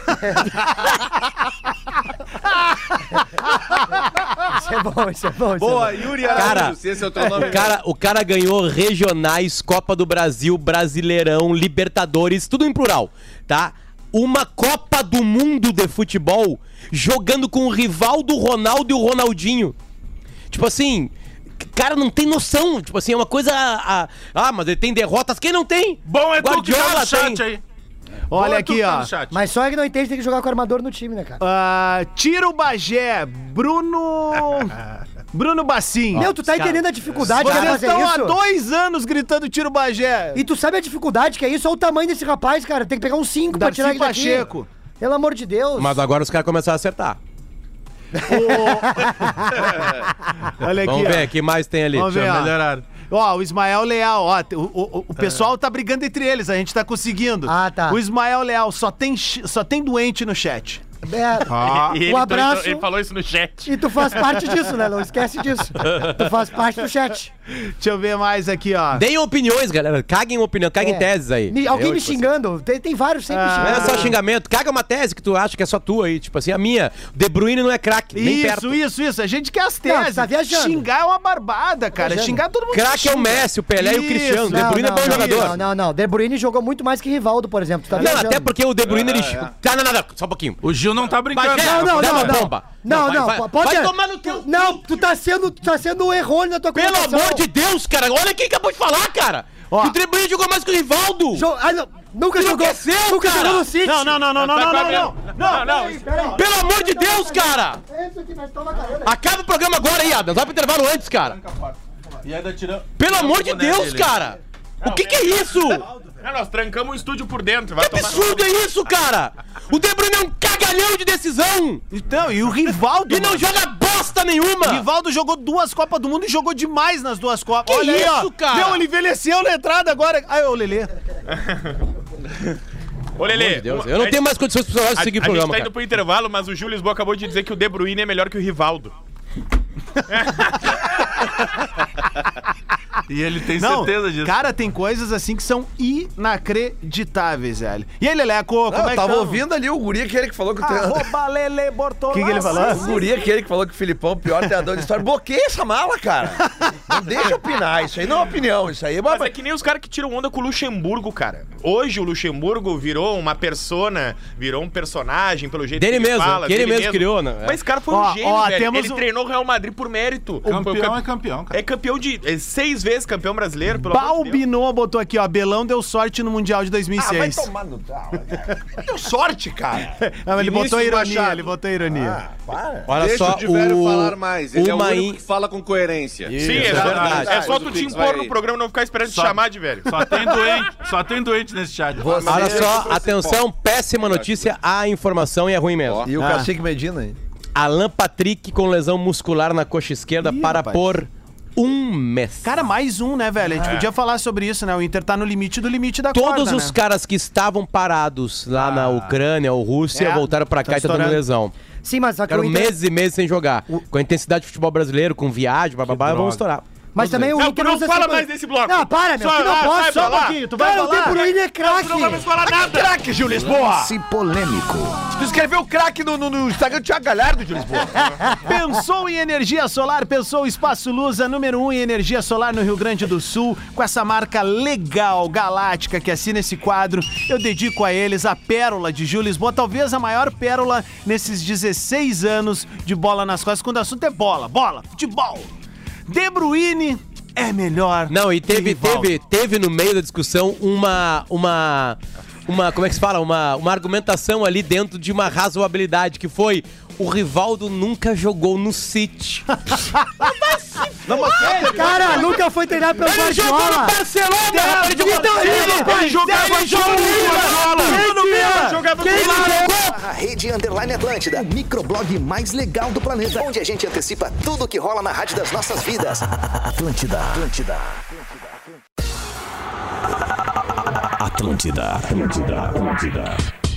Isso é bom, isso é bom. isso Boa, é bom. Yuri Cara, esse é o teu nome. O cara, o cara ganhou regionais, Copa do Brasil, Brasileirão, Libertadores, tudo em plural, tá? Uma Copa do Mundo de futebol jogando com o rival do Ronaldo e o Ronaldinho. Tipo assim, cara não tem noção. Tipo assim, é uma coisa. Ah, ah, mas ele tem derrotas. Quem não tem? Bom é tu que tá Guardiola no chat tem. aí. Olha Bom é aqui, tá ó. Mas só é que não entende, tem que jogar com armador no time, né, cara? Ah, Tiro Bagé, Bruno. Bruno Bacim. Meu, tu tá entendendo a dificuldade que é Vocês fazer estão há isso? dois anos gritando Tiro Bagé. E tu sabe a dificuldade que é isso? Olha o tamanho desse rapaz, cara. Tem que pegar uns 5 pra Darcy tirar ele daqui. Pacheco. Pelo amor de Deus. Mas agora os caras começaram a acertar. Olha aqui, Vamos ó. ver, o que mais tem ali? Vamos ver, Deixa eu ó. melhorar. Ó, o Ismael Leal, ó, o, o, o pessoal tá brigando entre eles, a gente tá conseguindo. Ah, tá. O Ismael Leal só tem, chi- só tem doente no chat. É, Ah, ele, Um abraço. ele falou isso no chat. E tu faz parte disso, né? Não esquece disso. Tu faz parte do chat. Deixa eu ver mais aqui, ó. Deem opiniões, galera. Caguem opinião, caguem É. teses aí. Me- alguém Eu, me tipo assim, xingando. Tem, tem vários sempre Ah, Não é xingando. só xingamento. Caga uma tese que tu acha que é só tua aí. Tipo assim, a minha. De Bruyne não é craque, nem Isso, perto. isso, isso. A gente quer as Não, teses. tá viajando. Xingar é uma barbada, cara. Viajando. Xingar todo mundo Craque é o. Messi, o Pelé e o Isso. Cristiano. De Não, Bruyne é não, bom não, jogador. Não, não, não. De Bruyne jogou muito mais que Rivaldo, por exemplo. Tu tá Não, viajando. até porque o De Bruyne, ele... é. Tá, não, não, não, só um pouquinho. O Gil não tá brincando. Bagé, Não, não, não, não. bomba. Não, Não, não, pode vai tomar no teu Não, tu tá sendo, tá sendo errôneo na tua Pelo amor de Deus, cara. Olha quem acabou de falar, cara. Ó. Que o Bruyne jogou mais que o Rivaldo. Jo- ah, não, nunca jogou. Enlouqueceu, Nunca cara. jogou no City. Não, não, não, não, não, não, não, não. Não, não. Pelo amor de Deus, cara. É. Acaba o programa agora aí, Adams. Vai pro intervalo antes, cara. E ainda tirando. Pelo amor de Deus, cara. O que que é isso? Não, nós trancamos o estúdio por dentro. Vai Que tomar. absurdo é isso, cara? O De Bruyne é um cagalhão de decisão. Então, e o Rivaldo. E não mano? joga bosta nenhuma. Rivaldo jogou duas Copas do Mundo e jogou demais nas duas Copas. Que Olha aí, ó. isso, cara? Meu, ele envelheceu na entrada agora. Ai, ô, Lelê. Ô, Lelê. Meu Deus, uma- eu não a tenho mais condições profissionais de A, seguir o a gente programa, tá cara. indo pro intervalo, mas o Júlio Lisboa acabou de dizer que o De Bruyne é melhor que o Rivaldo. E ele tem Não, certeza disso. cara, tem coisas assim que são inacreditáveis, velho. E aí, Leleco, como Não, é eu que tava tamo? ouvindo ali o guri aquele que falou que o teu... Arroba Lele Bortolassi. O que, que ele falou? O guri aquele que falou que o Filipão é o pior treinador da história. Bloqueia essa mala, cara. Não deixa eu opinar. Isso aí não é opinião. Isso aí é Mas é que nem os caras que tiram onda com o Luxemburgo, cara. Hoje o Luxemburgo virou uma persona, virou um personagem pelo jeito Dele que ele mesmo, fala. que ele dele mesmo criou, né? Mas esse cara foi Ó, um gênio, ó, velho. temos Ele um- treinou o Real Madrid por mérito. Campeão O- é campeão, cara. É campeão de... É seis vezes campeão brasileiro, pelo amor de Deus. Balbinô botou aqui, ó. Belão deu sorte no Mundial de Ah, vai 2006. tomar no... Ah, cara. Deu sorte, cara. Não, mas ele Vinícius botou ironia, Machado. ele botou ironia. Ah, para. Olha Deixa só, o de velho o, falar mais. Ele é o uma único in- que fala com coerência. Sim, Isso, é é verdade. É só tu te impor no programa e não ficar esperando te Só- chamar de velho. Só tem doente, só tem doente nesse chat. Olha só, atenção, péssima notícia, a informação e é ruim mesmo. E o Ah. Cacique Medina aí? Alan Patrick com lesão muscular na coxa esquerda Ih, para rapaz. por um mês. Cara, mais um, né, velho? A gente podia falar sobre isso, né? O Inter tá no limite do limite da Todos corda, os né? caras que estavam parados lá na Ucrânia ou Rússia É, voltaram pra tá cá e tá dando estourando. lesão. Sim, mas só que Ficaram Inter... meses e meses sem jogar. Com a intensidade do futebol brasileiro, com viagem, bababá, droga. vamos estourar. Mas também o Não, Inter não usa fala mais desse bloco. Não, para, meu. Só que não lá, posso. Só um pouquinho. Tu vai Cara, falar. o tempo Inter é craque. Tu não vai mais falar nada. Craque, Gil Lisboa. Se polêmico. Tu escreveu craque no, no, no Instagram do Thiago Galhardo, Gil Lisboa. Pensou em energia solar? Pensou Espaço Luz, a número 1 um em energia solar no Rio Grande do Sul, com essa marca legal, galáctica, que assina esse quadro. Eu dedico a eles a pérola de Gil Lisboa, talvez a maior pérola nesses 16 anos de bola nas costas, quando o assunto é bola, bola, futebol. De Bruyne é melhor. Não, e teve, teve, teve no meio da discussão uma. uma. Uma, como é que se fala? Uma, uma argumentação ali dentro de uma razoabilidade, que foi o Rivaldo nunca jogou no City. Cara, nunca foi treinar pelo Ele jogou no Guardiola. Barcelona! rapaz, ele jogou no Então, Barcelona! ele jogava junto no Milan. Jogava Quem com o A Rede Underline Atlântida, o microblog mais legal do planeta, onde a gente antecipa tudo que rola na rádio das nossas vidas. Atlântida, Atlântida. Atlântida, Atlântida, Atlântida.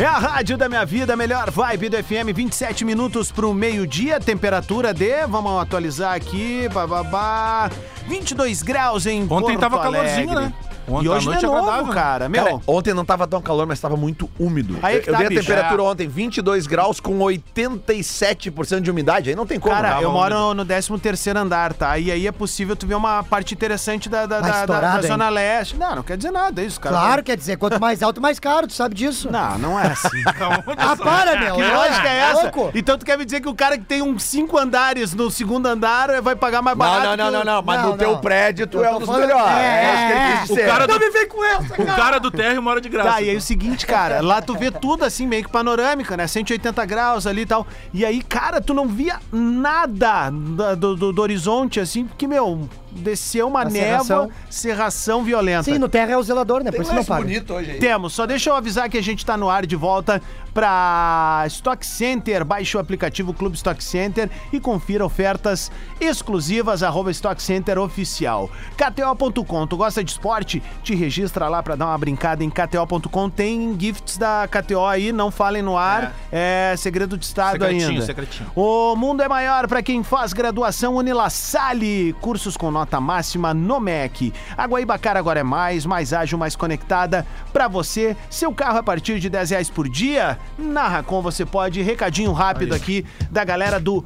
É a rádio da minha vida, melhor vibe do FM, 27 minutos pro meio-dia, temperatura de, vamos atualizar aqui, bababá, 22 graus em Ontem Porto tava Alegre. calorzinho, né? Ontem E hoje noite de é novo, agradável, cara, meu. Cara, ontem não tava tão calor, mas tava muito úmido. Aí eu que eu tá, dei a bicho. temperatura É. ontem, 22 graus com 87% de umidade. Aí não tem como. Cara, né? eu moro no 13 terceiro andar, tá? E aí é possível tu ver uma parte interessante da, da, da- da- da? Zona Leste. Não, não quer dizer nada, é isso, cara. Claro, quer dizer, quanto mais alto, mais caro, tu sabe disso. Não, não é assim. Ah, para, meu. Que lógica é essa? Louco. Então tu quer me dizer que o cara que tem uns cinco andares no segundo andar vai pagar mais Não, barato? não, não, não, não. Mas Não, no teu não. prédio tu é um dos melhores. É, É, é. O cara do- Não me vem com essa, O cara do térreo mora de graça. Tá, e aí o seguinte, cara, lá tu vê tudo assim, meio que panorâmica, né? 180 graus ali e tal. E aí, cara, tu não via nada da- do, do- do horizonte, assim, porque, meu, desceu uma A névoa, serração. serração violenta. Sim, no terra é o zelador, né? Por Tem isso não paga. bonito hoje aí. Temos, só deixa eu avisar que a gente tá no ar de volta pra Stock Center. Baixe o aplicativo Clube Stock Center e confira ofertas exclusivas, arroba Stock Center Oficial. KTO.com, tu gosta de esporte? Te registra lá pra dar uma brincada em KTO.com. Tem gifts da KTO aí, não falem no ar, é, segredo de estado Secretinho, ainda. secretinho. O mundo é maior para quem faz graduação Unilassalle, cursos com nota máxima no MEC. A Guaíbacara agora é mais, mais ágil, mais conectada para você. Seu carro a partir de 10 reais por dia. Na Racon você pode. Recadinho rápido aqui da galera do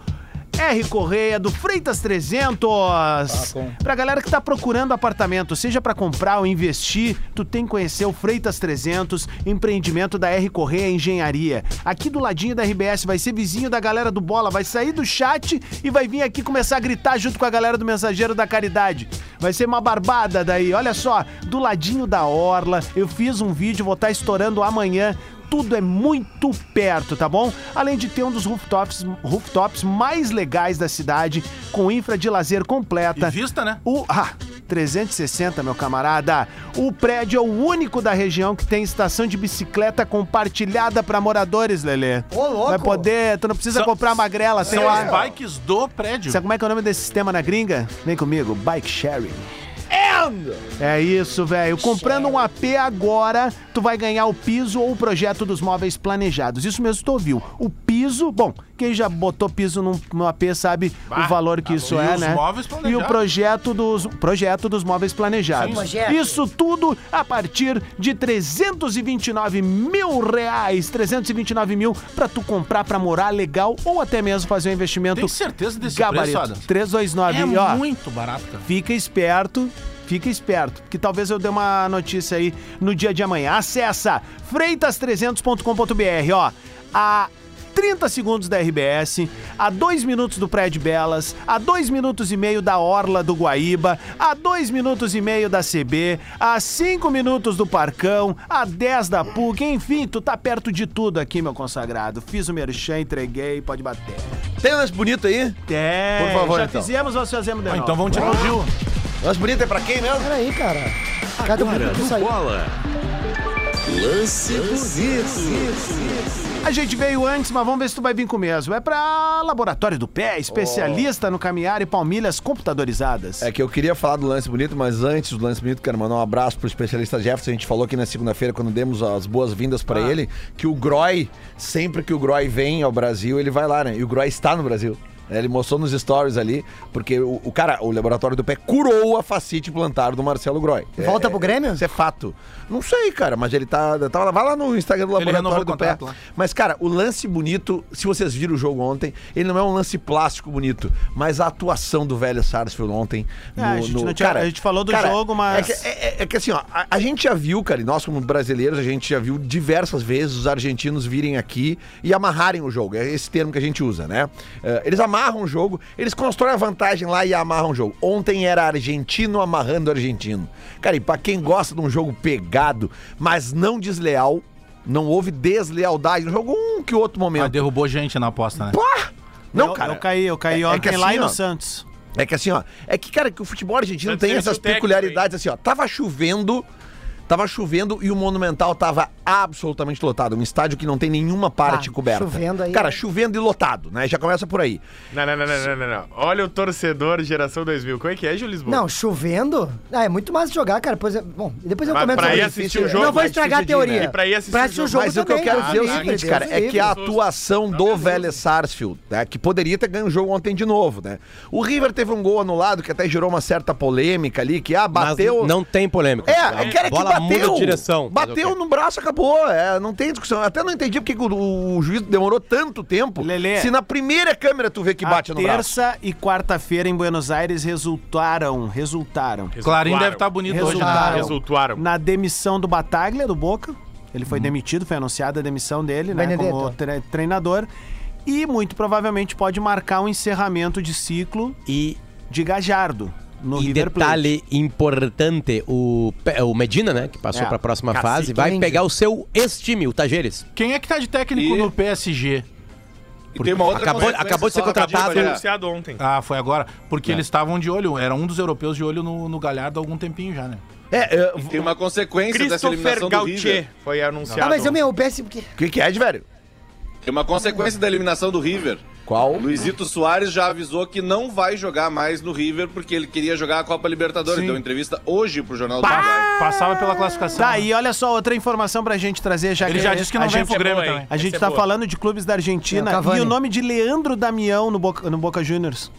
R Correia do Freitas 300. Pra galera que tá procurando apartamento, seja pra comprar ou investir, tu tem que conhecer o Freitas 300, empreendimento da R Correia Engenharia. Aqui do ladinho da RBS, vai ser vizinho da galera do Bola, vai sair do chat e vai vir aqui começar a gritar junto com a galera do Mensageiro da Caridade. Vai ser uma barbada daí. Olha só, do ladinho da Orla, eu fiz um vídeo, vou estar estourando amanhã tudo é muito perto, tá bom? Além de ter um dos rooftops, rooftops mais legais da cidade, com infra de lazer completa. E vista, né? O ah, 360, meu camarada. O prédio é o único da região que tem estação de bicicleta compartilhada para moradores, Lelê. Ô, louco. Vai poder, tu não precisa São- comprar magrela, tem São lá. as bikes do prédio. Sabe como é que é o nome desse sistema na gringa? Vem comigo, bike sharing. É Chegando! É isso, velho. Comprando um AP agora, tu vai ganhar o piso ou o projeto dos móveis planejados. Isso mesmo tu ouviu. O piso, bom, quem já botou piso num, no AP sabe o valor que isso bom. E é, os né? móveis e o projeto dos projeto dos móveis planejados. Sim. Isso tudo a partir de 329 mil reais. 329 mil pra tu comprar pra morar legal ou até mesmo fazer um investimento Tem certeza desse gabarito. preço, Adam? 329, É e, ó, muito barato, cara. Fica esperto. Fica esperto, que talvez eu dê uma notícia aí no dia de amanhã. Acessa freitas300.com.br, ó. A 30 segundos da RBS, a 2 minutos do Prédio Belas, a 2 minutos e meio da Orla do Guaíba, a 2 minutos e meio da CB, a 5 minutos do Parcão, a 10 da PUC, enfim, tu tá perto de tudo aqui, meu consagrado. Fiz o merchan, entreguei, pode bater. Tem um lance bonito aí? É, Por favor, já então. fizemos, nós fazemos de Ah, novo. então vamos tirar o Gil. Lance bonito é pra quem mesmo? Peraí, cara. Cada um que saiu. A gente veio antes, mas vamos ver se tu vai vir com o mesmo. É pra Laboratório do Pé, especialista no caminhar e palmilhas computadorizadas. É que eu queria falar do lance bonito, mas antes do lance bonito, quero mandar um abraço pro especialista Jefferson. A gente falou aqui na segunda-feira, quando demos as boas-vindas pra ele, que o Groy, sempre que o Groy vem ao Brasil, ele vai lá, né? E o Groy está no Brasil. É, Ele mostrou nos stories ali, porque o, o cara, o laboratório do pé curou a facite plantar do Marcelo Groy. Volta É- pro Grêmio? Isso é fato. Não sei, cara, mas ele tá. tá vai lá no Instagram do laboratório do pé. lá. Mas, cara, o lance bonito, se vocês viram o jogo ontem, ele não é um lance plástico bonito, mas a atuação do velho Sarsfield ontem. É, a gente não tinha- a gente falou do jogo, mas- É que, é- é- é que assim, ó, a, a gente já viu, cara, e nós como brasileiros, a gente já viu diversas vezes os argentinos virem aqui e amarrarem o jogo. É esse termo que a gente usa, né? É, eles amarram o jogo, eles constroem a vantagem lá e amarram o jogo. Ontem era argentino amarrando argentino. Cara, e pra quem gosta de um jogo pegado, mas não desleal, não houve deslealdade no jogo, um que outro Mas momento. derrubou gente na aposta, né? Não, Não, cara. Eu caí, eu caí É- é ontem que lá assim, e no Santos. É que assim, ó, é que, cara, que o futebol argentino tem essas técnico, peculiaridades assim, ó. Tava chovendo, tava chovendo e o Monumental tava absolutamente lotado. Um estádio que não tem nenhuma parte Ah, coberta. chovendo aí, Cara, né? chovendo e lotado, né? Já começa por aí. Não, não, não, não, não, não, não. Olha o torcedor geração 2000. Como é que é, Gil Lisboa? Não, chovendo? Ah, é muito massa de jogar, cara. Pois é, bom, depois eu Mas comento pra sobre ir assistir o jogo, Não vou mais estragar a ir, teoria. né? E pra ir assistir Pra o jogo. Mas o que eu também, quero dizer é o seguinte, cara, é livre. que a atuação do velho Sarsfield, né, que poderia ter ganho o jogo ontem de novo, né? O River teve um gol anulado que até gerou uma certa polêmica ali, que ah, Mas bateu... não tem polêmica. É, A é que era que bateu. direção. Bateu no braço, acabou. É, não tem discussão. Eu até não entendi porque que o, o juiz demorou tanto tempo. Lelê. se na primeira câmera tu vê que bate a no braço. terça e quarta-feira em Buenos Aires resultaram, resultaram Clarinho deve estar bonito hoje, né? Resultaram. Resultaram. na demissão do Bataglia, do Boca. Ele foi demitido, foi anunciada a demissão dele, né, Benedetto. como tre- treinador. E muito provavelmente pode marcar um encerramento de ciclo E, de Gajardo no e River Plate. detalhe importante, o, Pe- o Medina, né, que passou É, pra próxima cacique fase, vai pegar o seu ex-time, o Tajeres. Quem é que tá de técnico E- no PSG? E tem uma outra acabou- consequência acabou de ser só rapidinho, contratado. Foi anunciado ontem. Ah, foi agora. Porque eles estavam de olho, era um dos europeus de olho no, no Galhardo há algum tempinho já, né? É, é, Tem uma consequência dessa Christopher eliminação do River. Gautier foi anunciado. Ah, mas eu, ontem. meu, o PS... porque- o que, que é, de velho? Tem uma consequência da eliminação do River. Qual? Luizito Soares já avisou que não vai jogar mais no River porque ele queria jogar a Copa Libertadores. Sim. Deu entrevista hoje pro Jornal do Uruguai. Passava pela classificação. Tá, e olha só, outra informação pra gente trazer, já Ele que já disse que não a vem gente, pro Grêmio também. A gente é tá boa. falando de clubes da É, Argentina Cavani. e o nome de Leandro Damião no Boca, no Boca Juniors.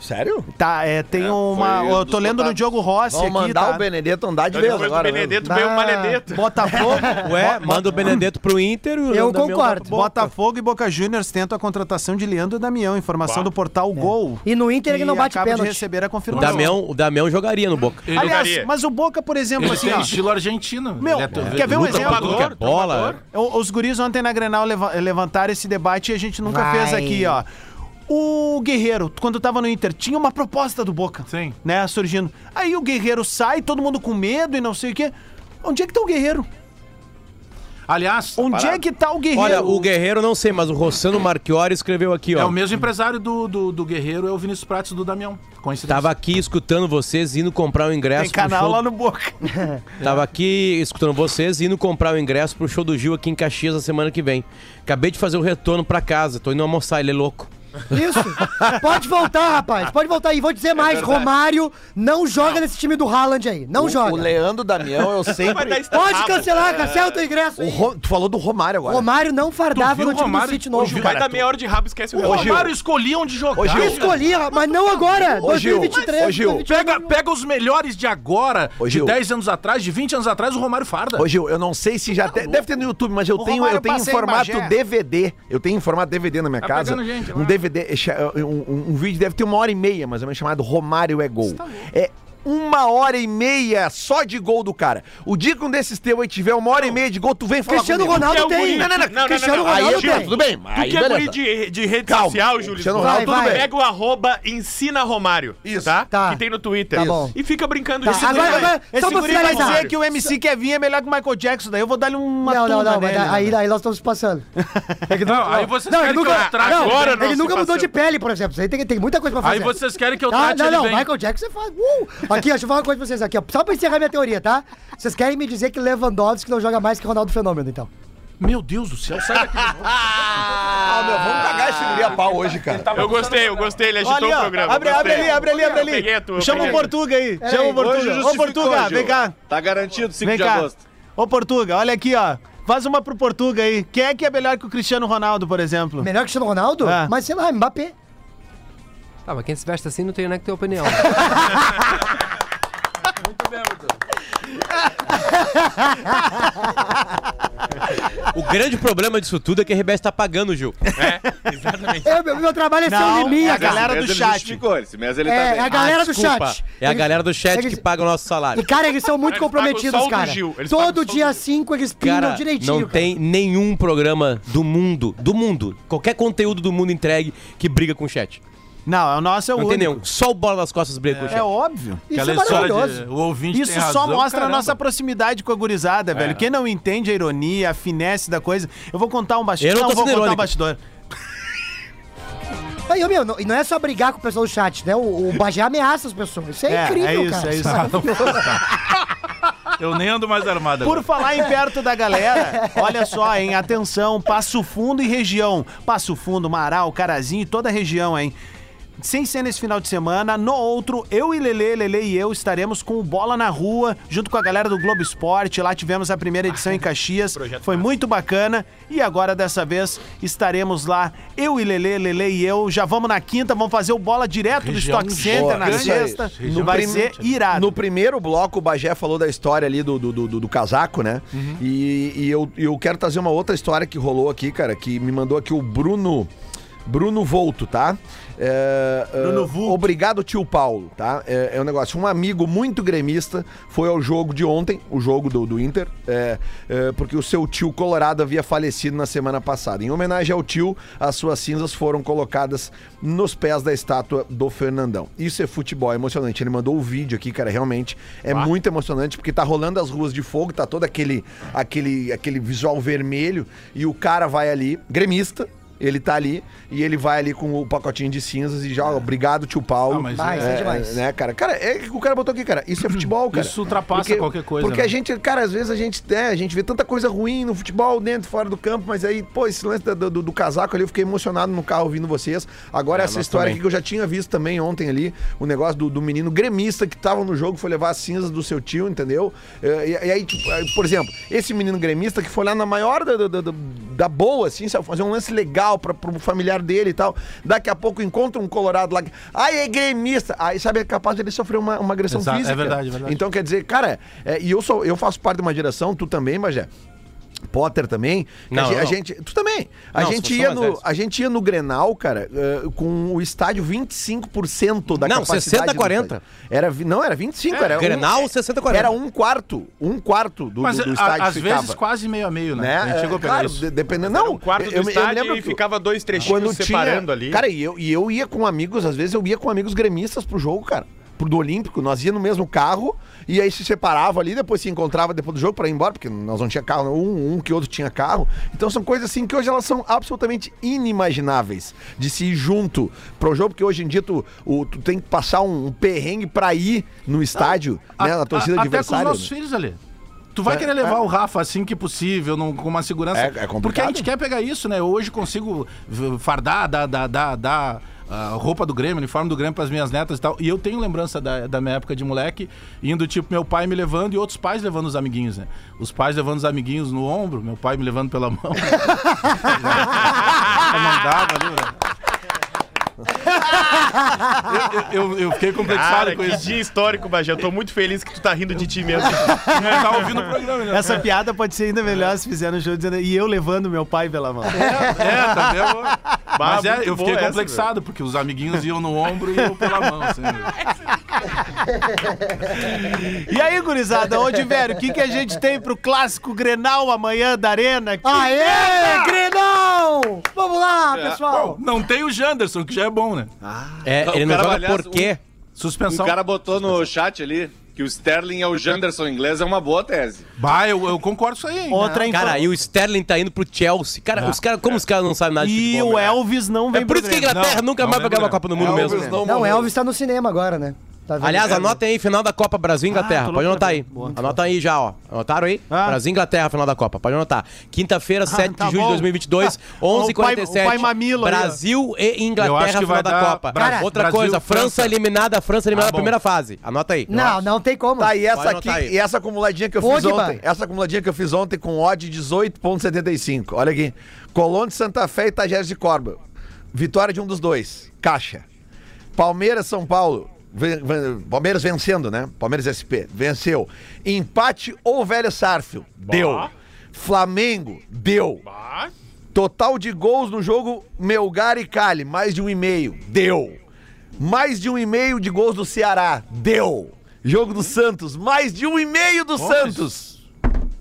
Sério? Tá, é, tem É, uma. foi Eu tô lendo no. Diogo Rossi Vamos aqui. mandar tá? o Benedetto andar de vez Depois do agora. Benedetto mesmo. veio o Maledetto. Botafogo. Ué, manda o Benedetto pro Inter. e o Eu Damião concordo. vai pro Boca. Botafogo e Boca Juniors tentam a contratação de Leandro Damião. Informação do portal Gol. E no Inter ele não bate acaba de pênalti. receber a O confirmação. Damião, o Damião jogaria no Boca. Ele, Aliás, jogaria. mas o Boca, por exemplo, ele assim, tem ó. estilo argentino. Meu, Ele é- quer ver um Luta pra exemplo? tudo que é bola. O- Os guris ontem na Grenal leva- levantaram esse debate e a gente nunca Vai. fez aqui, ó. O Guerreiro, quando tava no Inter, tinha uma proposta do Boca. Sim. Né, surgindo. Aí o Guerreiro sai, todo mundo com medo e não sei o quê. Onde é que tá o Guerreiro? Aliás, Onde é que tá o Guerreiro? Olha, o Guerreiro não sei, mas o Rossano Marchiori escreveu aqui, é ó. o mesmo empresário do, do, do Guerreiro, é o Vinícius Prates do Damião. Coincidência. Tava aqui escutando vocês, indo comprar o ingresso Tem canal pro show. lá no Boca. Tava aqui escutando vocês, indo comprar o ingresso pro show do Gil aqui em Caxias na semana que vem. Acabei de fazer o retorno pra casa, tô indo almoçar, ele é louco. Isso. Pode voltar, rapaz. Pode voltar. E vou dizer mais, Romário não joga nesse time do Haaland aí. Não joga. O Leandro Damião, eu Vai sempre. Pode cancelar, cancela o teu ingresso O aí. Ro- Tu falou do Romário agora. Romário não fardava viu no o time do Romário? City novo. Vai dar meia hora de rabo, esquece o O. Romário escolhia onde jogar. Ô, Gil. Eu escolhi, mas não agora. Ô, Gil. 2023. Ô, Gil. 2023. Pega, pega os melhores de agora, Ô, de Gil. 10 anos atrás, de 20 anos atrás, o Romário farda. Ô, Gil, eu não sei se já te- deve ter no YouTube, mas eu O tenho, Romário eu tenho em formato. DVD. Eu tenho em formato DVD na minha Tá casa. gente um DVD, é cha- um, um- um vídeo deve ter uma hora e meia, mais ou menos, chamado Romário é Gol. É uma hora e meia só de gol do cara. O dia que um desses teus aí tiver uma hora e meia de gol, tu vem falar Cristiano comigo. Ronaldo é o tem. guri. Não, não, não. Não, não, Cristiano não, não. Ronaldo Aí, tem. tá, tudo bem. Tu Aí, que é guri de, de rede Calma. social, Júlio. Cristiano. Ronaldo, Vai, tudo vai. bem. Pega o arroba ensina Romário, Isso. tá? Tá. Que tem no Twitter. Tá bom. E fica brincando Tá, agora- Vai. agora- Esse Só pra guri vai finalizar. dizer que o MC Kevin é melhor que o Michael Jackson, daí eu vou dar-lhe uma Não, não, não, mas nele, aí, né? aí nós estamos passando. É que Não, aí vocês querem que nunca, eu trate não, agora, não ele se nunca mudou de pele, por exemplo. Isso aí tem, tem muita coisa pra fazer. Aí vocês querem que eu Tá? trate Não, ele não, bem. Michael Jackson. Uh! Aqui, ó, deixa eu falar uma coisa pra vocês aqui, ó. Só pra encerrar minha teoria, tá? Vocês querem me dizer que Lewandowski não joga mais que Ronaldo Fenômeno, então. Meu Deus do céu, sai daqui. Ah, meu, vamos cagar esse guri a pau hoje, cara. Eu gostei, eu gostei. Ele agitou Olha, o programa. abre, abre ali, abre ali, abre ali. Tua, Chama o. Portuga aí. Chama o Portuga. Ô, Portuga, Gil. vem cá. Tá garantido 5 Vem de cá. agosto. Ô, Portuga, olha aqui, ó. Faz uma pro Portuga aí. Quem é que é melhor que o Cristiano Ronaldo, por exemplo? Melhor que Cristiano Ronaldo? É. Mas sei lá, Mbappé. Tá, mas quem se veste assim não tem nem que ter opinião. O grande problema disso tudo é que a RBS tá pagando, Gil. É, exatamente. Eu, meu, meu trabalho é ser um liminha, é a cara. galera Esse do chat. Ele justificou, esse mês ele tá É, bem. a galera do Desculpa. chat. É a Eles- galera do chat eles- que paga o nosso salário. E, cara, eles são muito Eles pagam comprometidos, só o do cara. Gil, eles pagam Todo só o dia do 5 eles pinam Cara, direitinho. não tem nenhum programa do mundo, do mundo, qualquer conteúdo do mundo entregue que briga com o chat. Não, o nosso é o Não tem único. nenhum. Só o Bola nas Costas o chat. É óbvio. Isso Aquela é maravilhoso. de o ouvinte Isso tem só razão, mostra caramba. a nossa proximidade com a gurizada, velho. Quem não entende a ironia, a finesse da coisa. Eu vou contar um bastidor. Eu não tô vou sendo contar um irônico. bastidor. Aí, meu, não, e não é só brigar com o pessoal do chat, né? O, o Bagé ameaça as pessoas. Isso é, É, incrível, é isso, cara. é isso. Eu nem ando mais armado Por agora. falar em perto da galera, olha só, hein? Atenção, Passo Fundo e região. Passo Fundo, Marau, Carazinho e toda a região, hein? Sem ser nesse final de semana, no outro, eu e Lele, Lele e eu estaremos com o Bola na Rua, junto com a galera do Globo Esporte. Lá tivemos a primeira edição em Caxias, foi muito bacana. E agora, dessa vez, estaremos lá, eu e Lele, Lele e eu. Já vamos na quinta, vamos fazer o Bola direto Região do Stock Center na gigante. sexta. Região Vai ser irado. No primeiro bloco, o Bagé falou da história ali do, do, do, do- do casaco, né? E, e eu, eu quero trazer uma outra história que rolou aqui, cara, que me mandou aqui o Bruno. Bruno Volto, tá? É, Bruno é, Vulto. Obrigado, tio Paulo, tá? É, é um negócio. Um amigo muito gremista foi ao jogo de ontem, o jogo do, do Inter, é, é, porque o seu tio Colorado havia falecido na semana passada. Em homenagem ao tio, as suas cinzas foram colocadas nos pés da estátua do Fernandão. Isso é futebol, é emocionante. Ele mandou o vídeo aqui, cara, realmente é muito emocionante, porque tá rolando as ruas de fogo, tá todo aquele, aquele, aquele visual vermelho, e o cara vai ali, gremista, ele tá ali e ele vai ali com o pacotinho de cinzas e já, ó, obrigado, tio Paulo. Ah, mas Vai, isso é demais. né, cara? Cara, é que o cara botou aqui, cara. Isso é futebol, cara. Isso ultrapassa qualquer coisa, Porque né? a gente, cara, às vezes a gente, é, a gente vê tanta coisa ruim no futebol, dentro e fora do campo, mas aí, pô, esse lance da- do, do casaco ali, eu fiquei emocionado no carro ouvindo vocês. Agora, essa nós história também. aqui que eu já tinha visto também ontem ali, o negócio do, do menino gremista que tava no jogo, foi levar as cinzas do seu tio, entendeu? É, E, e aí, tipo, aí, por exemplo, esse menino gremista que foi lá na maior da, da, da- da boa, assim, sabe, fazer um lance legal pra, pro familiar dele e tal. Daqui a pouco encontra um colorado lá, ai, é gremista. Aí, sabe, é capaz de ele sofrer uma, uma agressão Exato, é física. verdade, é verdade. Então, quer dizer, cara, é, e eu sou, eu faço parte de uma geração, tu também, Bagé. Potter também. que Não, a, gente, a não. gente- Tu também. A, Não, gente ia no, a gente ia no Grenal, cara, eh, com o estádio 25% da Não, capacidade. 60, do 40. estádio. Era, vi- não, era 25, era um- Grenal, 60, 40. Era um quarto, um quarto do, Mas do, do a- estádio às ficava. vezes quase meio a meio, né? né? A gente chegou a É, claro, isso. de- dependendo. Era Não, um quarto eu- do eu me- eu me estádio lembro e que- ficava dois trechinhos quando separando tinha, ali. Cara, e eu, e eu ia com amigos, às vezes eu ia com amigos gremistas pro jogo, cara. Pro do Olímpico, nós ia no mesmo carro e aí se separava ali, depois se encontrava depois do jogo pra ir embora, porque nós não tinha carro, um, um que outro tinha carro. Então são coisas assim que hoje elas são absolutamente inimagináveis de se ir junto pro jogo, porque hoje em dia tu, o- tu tem que passar um, um perrengue pra ir no estádio, né? Na torcida A- Até com os adversária. nossos né? filhos ali. Tu vai querer levar o Rafa assim que possível, num- com uma segurança. É- é complicado. Porque a gente quer pegar isso, né? Hoje consigo fardar, dar, dar, dar, dar a roupa do Grêmio, uniforme do Grêmio pras minhas netas e tal. E eu tenho lembrança da, da minha época de moleque, indo tipo meu pai me levando e outros pais levando os amiguinhos, né? Os pais levando os amiguinhos no ombro, meu pai me levando pela mão. dava ali, né? eu, eu, eu fiquei complexado Cara, com que isso. dia histórico, Bagé. Eu tô muito feliz que tu tá rindo de ti mesmo. Eu tava ouvindo o programa, né? Essa piada pode ser ainda melhor se fizer no show dizendo e eu levando meu pai pela mão. É, tá vendo? Mas é, eu fiquei boa essa, complexado, porque os amiguinhos iam no ombro e eu pela mão, assim. E aí, gurizada, onde, velho, o que, que a gente tem pro clássico Grenal amanhã da Arena? Aê, Grenal! Vamos lá, pessoal. Não tem o Janderson, que já é bom, né? É, O ele não cara, joga aliás, por quê? Suspensão. O cara botou no chat ali que o Sterling é o Janderson inglês, é uma boa tese. Bah, eu, eu concordo com isso aí. hein? Outra Cara, e o Sterling tá indo pro Chelsea. Cara, os cara, como os caras não sabem nada de E futebol? o né? Elvis não vem É por isso que a. Inglaterra Não, nunca não mais vai ganhar uma Copa do Mundo Elvis mesmo. não Não, morreu. Elvis tá no cinema agora, né? Tá vendo? Aliás, anotem aí, final da Copa Brasil e Inglaterra. Ah, Pode anotar aí. ver. Boa. Anota aí já, ó. Anotaram aí? Ah. Brasil e Inglaterra, final da Copa. Pode anotar. Quinta-feira, 7 tá de julho bom. de 2022, Ah, o 11h47. pai- o pai mamilo aí, ó. Brasil e Inglaterra, final da Copa. Bra- Outra Brasil, coisa, França, França. eliminada, a França eliminada Ah, na primeira fase. Anota aí. Não, não tem como. Tá, e essa Pode aqui, aí. e essa acumuladinha que eu fiz ontem, essa acumuladinha que eu fiz ontem com odd 18.75. Olha aqui. Colônia de Santa Fé e Tajeres de Corba. Vitória de um dos dois. Caixa. Palmeiras São Paulo. Palmeiras vencendo, né? Palmeiras SP. Venceu. Empate ou velho Sarfio. Deu. Flamengo. Deu. Total de gols no jogo Melgar e Cali, mais de um e meio. Deu. Mais de um e meio de gols do Ceará. Deu. Jogo do Santos, mais de um e meio do Santos.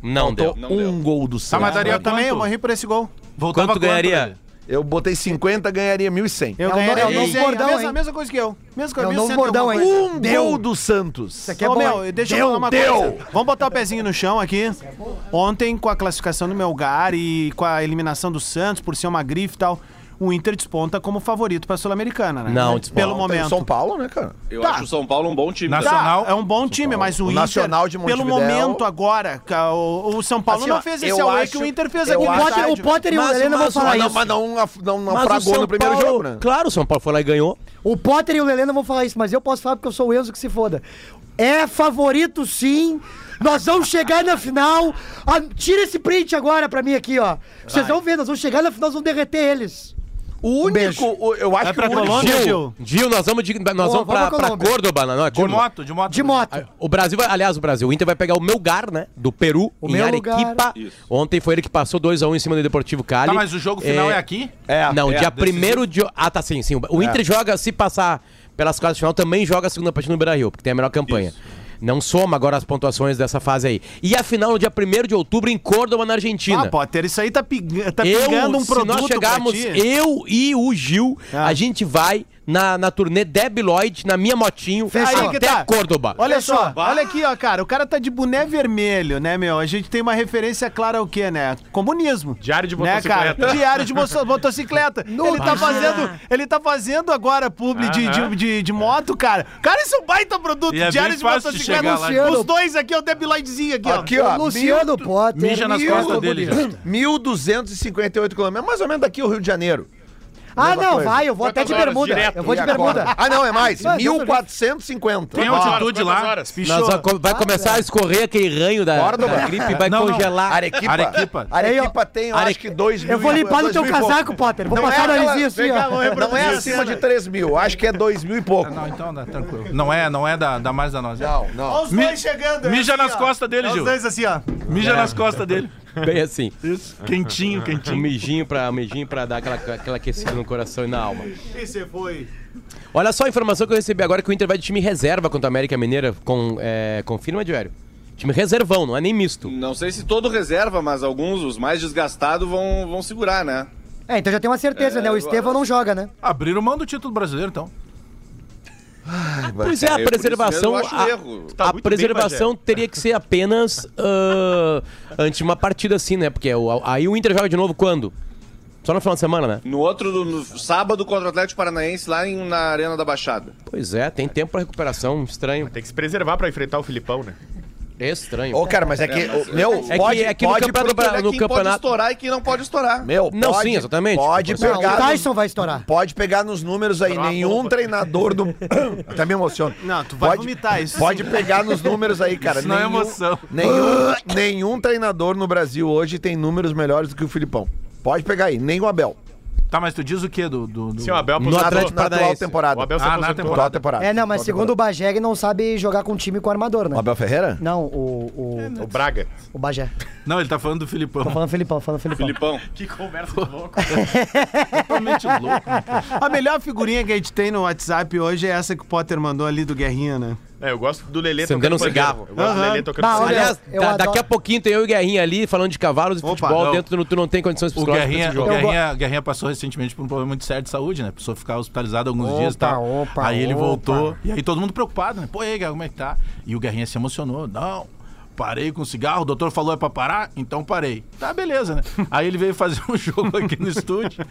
Não deu. Não um deu. gol do Tá, Santos. mas daria também, eu morri por esse gol. Voltava Quanto ganharia? Eu botei 50, ganharia 1.100. Eu É ganharia novo- é o novo bordão, a mesma, hein? a mesma coisa que eu. Mesma coisa, É o novo 1100 bordão, hein? Um Deu. gol do Santos. Isso aqui é Ô, bom. meu, deixa eu Deu, falar uma deu. coisa. Vamos botar o pezinho no chão aqui. Ontem, com a classificação do Melgar e com a eliminação do Santos, por ser uma grife e tal, o Inter desponta como favorito pra Sul-Americana, né? Não, desponta. Pelo momento. São Paulo, né, cara? Eu Tá. acho o São Paulo um bom time. Nacional-. Tá, é um bom time, mas o, O Inter, Nacional de pelo momento agora, o, o São Paulo Assim, não fez esse eu away acho- que o Inter fez aqui O Potter, o estádio. Potter e o não vão falar Mas isso. mas não, não, não fragou São no primeiro Paulo- jogo, né? Claro, o São Paulo foi lá e ganhou. O Potter e o Lelê não vão falar isso, mas eu posso falar porque eu sou o Enzo que se foda. É favorito sim. Nós vamos chegar na final. Ah, tira esse print agora pra mim aqui, ó. Vocês vão ver, nós vamos chegar na final, nós vamos derreter eles. O único, beijo. eu acho Vai que pra o único... Colômbia, Gil, Gil? Nós vamos, de, nós Ô, vamos pra, pra. Córdoba, não, é De Córdoba. moto, de moto. De moto. O Brasil, vai, aliás, o Brasil, o Inter vai pegar o Melgar, né? Do Peru, O em meu Arequipa. lugar. Isso. Ontem foi ele que passou 2x1 em cima do Deportivo Cali. Tá, mas o jogo final é, aqui? É, Não, é, dia decisivo. 1 de. Ah, tá sim, sim. O Inter joga, se passar pelas quartas de final, também joga a segunda partida no Beira Rio, porque tem a melhor campanha. Não soma agora as pontuações dessa fase aí. E a final no dia 1 de outubro em Córdoba, na Argentina. Ah, Potter, isso aí tá, ping- tá eu, pingando um se produto nós chegarmos, eu e o Gil, Ah. a gente vai na, na turnê Deb Lloyd, na minha motinho, que até tá. Córdoba. Olha só, Bah. olha aqui, ó, cara. O cara tá de boné vermelho, né, meu? A gente tem uma referência clara ao quê, né? Comunismo. Diário de Né, cara? motocicleta. Diário de moto- motocicleta. ele tá fazendo, ele tá fazendo agora publi de, de, de, de moto, cara. Cara, isso é um baita produto. E é Diário de motocicleta. lá. Os dois aqui, ó, o Debilidezinho aqui, ó. Aqui, ó. Luciano Potter. Mija nas mil- costas dele já. 1.258 quilômetros. Mais ou menos daqui o Rio de Janeiro. Ah, Mesma não, coisa. vai, eu vou até de Quantas horas bermuda. direto? Eu vou de bermuda. Ah, não, é mais. Vai, Deus 1.450. Tem Quantas altitude lá. Quantas horas? Pichou. Nós vai, co- vai começar a escorrer aquele ranho da, Córdoba. da gripe e vai Não, não. congelar. Arequipa. Arequipa. Arequipa tem, eu Are- acho que 2 mil. Eu vou limpar no teu casaco, Potter. Vou Não passar é aquela- narizinho assim, ó. Não é acima de cena. 3 mil. Acho que é 2 mil e pouco. Não, então dá tranquilo. Não é, não é da, da mais da nós. Não, não. Olha os dois chegando. é mija assim, nas costas dele, É Gil. Os dois assim, ó. Mija nas costas dele. Bem assim. Isso. Quentinho, Um quentinho. mijinho pra, um mijinho pra dar aquela, aquela aquecida no coração e na alma. E você foi. Olha só a informação que eu recebi agora que o Inter vai de time reserva contra a América Mineira. Com, é, confirma, Diário? Time reservão, não é nem misto. Não sei se todo reserva, mas alguns, os mais desgastados, vão, vão segurar, né? É, então já tem uma certeza, É, né? O Estevão não joga, né? Abriram mão do título brasileiro, então. Pois é, a É, por isso preservação. mesmo eu acho a, erro. Tá a preservação bem, teria que ser apenas ah, ante uma partida assim, né? Porque o- aí o Inter joga de novo quando? Só no final de semana, né? No outro, no sábado, contra o Atlético Paranaense, lá em- na Arena da Baixada. Pois é, tem tempo pra recuperação, estranho. Tem que se preservar pra enfrentar o Filipão, né? É estranho. Ô, cara, mas é que. mas- ô, meu, É que- pode, é que no pode campeonato porque- bra- no quem pode campeonato- estourar e quem não pode estourar. Meu, Não, pode- sim, exatamente. Pode Não, pegar. o Tyson vai estourar. Pode pegar nos números aí, nenhum treinador do. Até me emociono. Não, tu vai pode, vomitar isso. Pode pegar nos números aí, cara. Isso não é emoção. Nenhum, nenhum treinador no Brasil hoje tem números melhores do que o Filipão. Pode pegar aí, nem o Abel. Tá, mas tu diz o quê do. do, do... Sim, o Abel No. Atlético Na atual temporada. O Abel se Ah, na temporada. Atual temporada. É, não, mas Atual segundo o Bagé, ele não sabe jogar com time com armador, né? O Abel Ferreira? Não, o, o, O Braga. o Bagé. Não, ele tá falando do Filipão. Tô falando Felipão, falando Felipão. Filipão. Que conversa de louco. Totalmente louco. né? A melhor figurinha que a gente tem no WhatsApp hoje é essa que o Potter mandou ali do Guerrinha, né? É, eu gosto do Lelê Acendendo um cigarro. Eu gosto do. Lelê tocando Bah, cigarro. Aliás, da- adoro- daqui a pouquinho tem eu e o Guerrinha ali falando de cavalos e Opa, futebol. não. Dentro tu não, tu não tem condições O psicológicas Guerrinha, pra o esse jogo. Guerrinha, Guerrinha passou recentemente por um problema muito sério de saúde, né? Precisou ficar hospitalizado alguns Opa, dias e tal. opa, Aí ele opa. voltou. E aí todo mundo preocupado, né? Pô, e aí, como é que tá? E o Guerrinha se emocionou. Não, parei com o cigarro. O doutor falou é pra parar? Então parei. Tá, beleza, né? Aí ele veio fazer um jogo aqui no estúdio.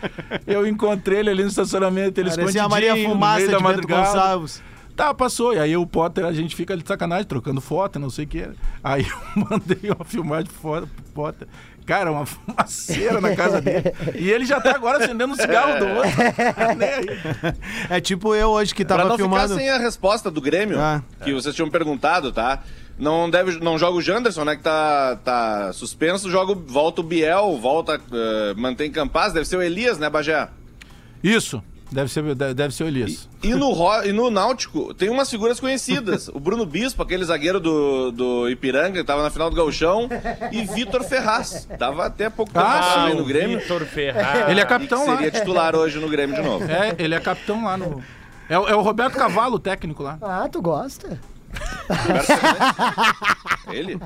Eu encontrei ele ali no estacionamento. Ele Parecia a escondidinho Maria no Fumaça meio de da Bento madrugada. Gonçalves. Tá, passou. E aí o Potter, a gente fica ali de sacanagem, trocando foto, não sei o que. Aí eu mandei uma filmagem pro Fo- pro Potter. Cara, uma fumaceira na casa dele. E ele já tá agora acendendo um cigarro do outro. É tipo eu hoje que Pra tava não filmando. ficar sem a resposta do Grêmio, Ah. que vocês tinham perguntado, tá? Não, deve, não joga o Janderson, né? Que tá, tá suspenso. Joga, volta o Biel, volta, eh, mantém Campaz. Deve ser o Elias, né, Bagé? Isso. Deve ser, deve ser o Elias. E no, Ro- e no Náutico tem umas figuras conhecidas. O Bruno Bispo, aquele zagueiro do, do Ipiranga, que tava na final do Gauchão. E Vitor Ferraz. Tava até pouco tempo Ah, também no Grêmio. Vitor Ferraz. Ele é E capitão lá. seria titular hoje no Grêmio de novo. É, ele é capitão lá no. É, o- é o Roberto Cavalo, o técnico lá. Ah, tu gosta? Ele?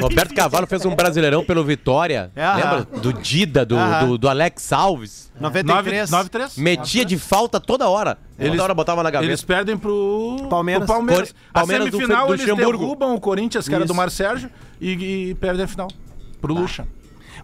Roberto Cavalo fez um brasileirão pelo Vitória. É, Lembra? Do Dida, do, do, do Alex Alves. 93. 9-3. Metia de falta toda hora. Eles- toda hora botava na gaveta. Eles perdem pro Palmeiras. pro Palmeiras. Cor- A Palmeiras do semifinal Fe- do eles Luxemburgo. derrubam o Corinthians, que era do Isso. Mar Sérgio, e, e perdem a final. Pro Lucha.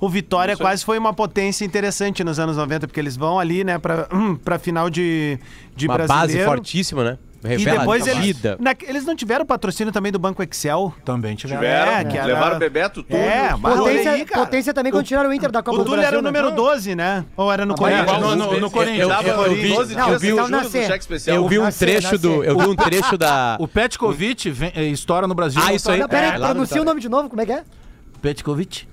O Vitória quase foi uma potência interessante nos anos 90, porque eles vão ali, né, pra, pra final de, de Uma base brasileiro. fortíssima, né? E Revela depois a eles, vida. na- eles não tiveram patrocínio também do Banco Excel? Também tiveram. Tiveram, É, que era- levaram o Bebeto, tudo. É, mas Potência, aí, cara. potência também quando tiraram o Inter da Copa O do Túlio Brasil. era o né? número 12, né? Ou era no Ah, Corinthians? É, no, no, no Corinthians. Eu- eu- eu vi- 12 Não, dias vocês sem estavam juros do nascer. cheque especial. Eu vi um trecho do. Eu vi um trecho da. O Petkovic eh, estoura no Brasil. Ah, não isso aí. Não, pera É, pronuncia o nome de novo, como é que é? Petkovic.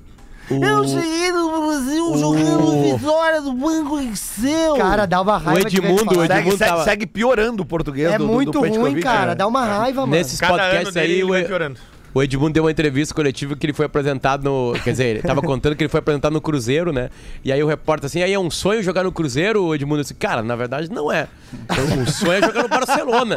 Eu cheguei no Brasil jogando Vitória do Banco Excel. Cara, dá uma raiva. O Edmundo, o Segue, Edmundo segue, tava- segue piorando o português É do, do, muito do ruim, Petkovic, cara. né? Dá uma raiva, mano. Nesses Cada ano podcasts dele aí, ele vai o, piorando. O Edmundo deu uma entrevista coletiva que ele foi apresentado no. Quer dizer, ele tava contando que ele foi apresentado no Cruzeiro, né? E aí o repórter assim, aí é um sonho jogar no Cruzeiro? O Edmundo disse, cara, na verdade não é. O sonho é jogar no Barcelona.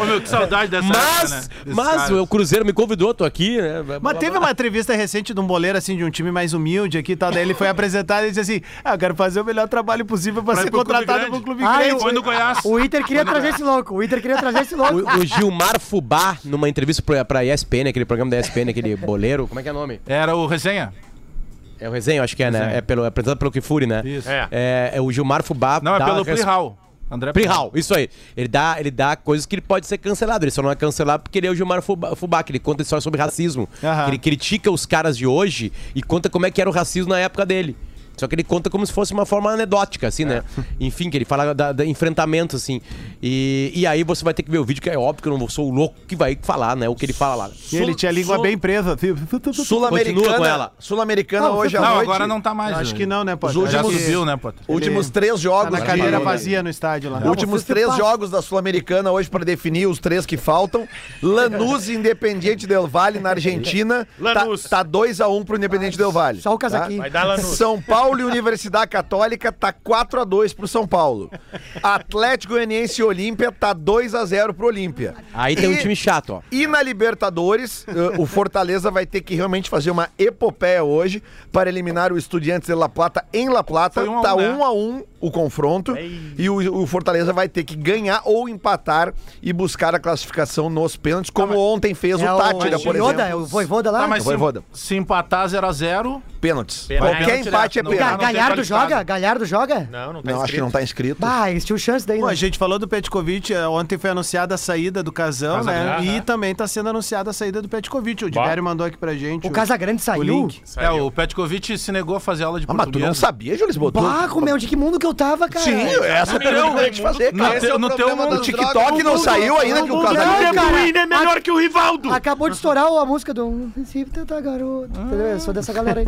Ô, meu, que saudade dessa época, Mas, né? Desses mas o Cruzeiro me convidou, tô aqui, né? Mas teve uma entrevista recente de um boleiro, assim, de um time mais humilde aqui e tal. Daí ele foi apresentado e disse assim: Ah, eu quero fazer o melhor trabalho possível pra Pra ser pro clube contratado grande. pro clube Ah, grande. eu- Foi no Goiás. O Inter queria trazer esse louco. O Inter queria trazer esse louco. O, o Gilmar Fubá, numa entrevista pra, pra ESPN, aquele programa da ESPN, aquele boleiro, como é que é o nome? Era o Resenha. É o Resenha, acho que é, né? Resenha. É, pelo, é apresentado pelo Kifuri, né? Isso. É. É, é o Gilmar Fubá. Não, é pelo res- Prihal. André Prihal, isso aí. Ele dá, ele dá coisas que ele pode ser cancelado. Ele só não é cancelado porque ele é o Gilmar Fubá, Fubá que ele conta histórias sobre racismo. Ele critica os caras de hoje e conta como é que era o racismo na época dele. Só que ele conta como se fosse uma forma anedótica, assim, né? Enfim, que ele fala da, da enfrentamento, assim. E, e aí você vai ter que ver o vídeo, que é óbvio que eu não sou o louco que vai falar, né? O que ele fala lá. E ele tinha a língua Sul- bem presa. assim. Sul-Americana. ela. Sul-Americana Não, hoje à Não, noite. agora não tá mais. Acho né? que não, né, Os Potter? Já últimos- subiu, né, Potter? Últimos Ele- três Tá jogos. na de- cadeira vazia no estádio lá. Não, Últimos três passa. jogos da Sul-Americana hoje para definir os três que faltam. Lanús Independiente Del Valle na Argentina. Lanús. Tá 2x1 pro Independiente Del Valle. Só o casaquinho. Tá? Vai dar Lanús. São Paulo e Universidade Católica tá 4x2 pro São Paulo. Atlético Goianiense e Olímpia tá 2x0 pro Olímpia. Aí tem um E- time chato, ó. E na Libertadores, eh, o Fortaleza vai ter que realmente fazer uma epopeia hoje para eliminar o Estudiantes de La Plata em La Plata. Um a um, tá né? 1 a 1 o confronto. E o, o Fortaleza vai ter que ganhar ou empatar e buscar a classificação nos pênaltis, como ontem fez É o Tátira, o por exemplo. é o Voivoda lá? Tá, mas Voivoda. se, se empatar 0x0, Pênaltis. Pênalti. Qualquer Pênalti empate é direto, Ga- Galhardo joga? Galhardo joga? Não, não tá Não, acho que inscrito. não tá inscrito. Bah, eles tinham chance daí, Pô, né? a gente falou do Petkovic, eh, ontem foi anunciada a saída do Casão, né? Casagrande. E também tá sendo anunciada a saída do Petkovic. O Diverio mandou aqui pra gente. O Casagrande saiu? link. É, o Petkovic se negou a fazer aula de Ah, mas tu português. não sabia, Júlio Lisboa? Tu- Bah, como é, de que mundo que eu tava, cara? Sim, essa é a pergunta que eu ia te fazer, No, cara. teu- no teu mundo, O TikTok não saiu ainda que o Casagrande... cara. é melhor que o Rivaldo. Acabou de estourar a música do "Um Princípio Tenta Garoto. Eu sou dessa galera aí.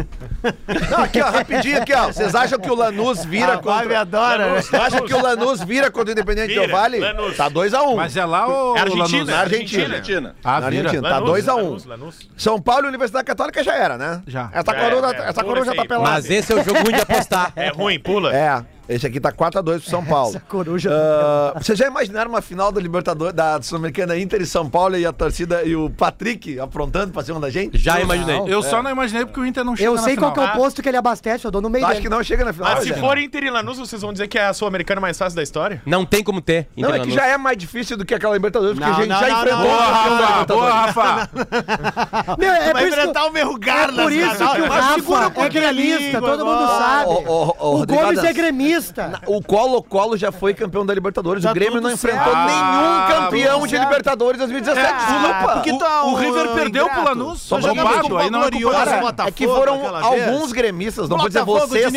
Não, aqui, ó, rapidinho aqui, ó. Vocês acham que o Lanús vira A Vibe contra... adora, né? Vocês acham que o Lanús vira contra o Independente Vira, Del Vale? Lanús. Tá 2x1. Mas é lá o É Argentina, Lanús? Na Argentina. Argentina. Ah, Na. Argentina. Tá Lanús, 2x1. Lanús, Lanús. São Paulo e Universidade Católica já era, né? Já. Essa Já coroa, é, é. essa coroa já tá pelada. Mas esse é o jogo ruim de apostar. É ruim, pula. É, esse aqui tá 4x2 pro São Paulo. Essa coruja. Ah, Vocês já imaginaram uma final da Libertadores, da Sul-Americana Inter e São Paulo e a torcida e o Patrick aprontando pra cima da gente? Já imaginei. Eu só não imaginei porque o Inter não chega Eu na sei qual final. que é o posto que ele abastece, eu dou no meio Acho dele. que não chega na final. Mas se Rogério. for Inter e Lanús, vocês vão dizer que é a Sul-Americana mais fácil da história? Não tem como ter. Não, é que já é mais difícil do que aquela Libertadores, porque Não, a gente não, já não, enfrentou Boa, Rafa! Boa. Rafa! Meu, é Vai enfrentar o Mergar é por isso que o Rafa é gremista, todo mundo sabe. O Gomes é Gremista. O Colo-Colo já foi campeão da Libertadores. Tá o Grêmio não enfrentou certo. nenhum Ah, campeão de. Libertadores 2017. Ah, Desculpa. porque O, tá o um River perdeu pro ingrato. Lanús. Só Só jogamos jogado, com o aí não é culpa. É que foram alguns gremistas, não vou dizer vocês.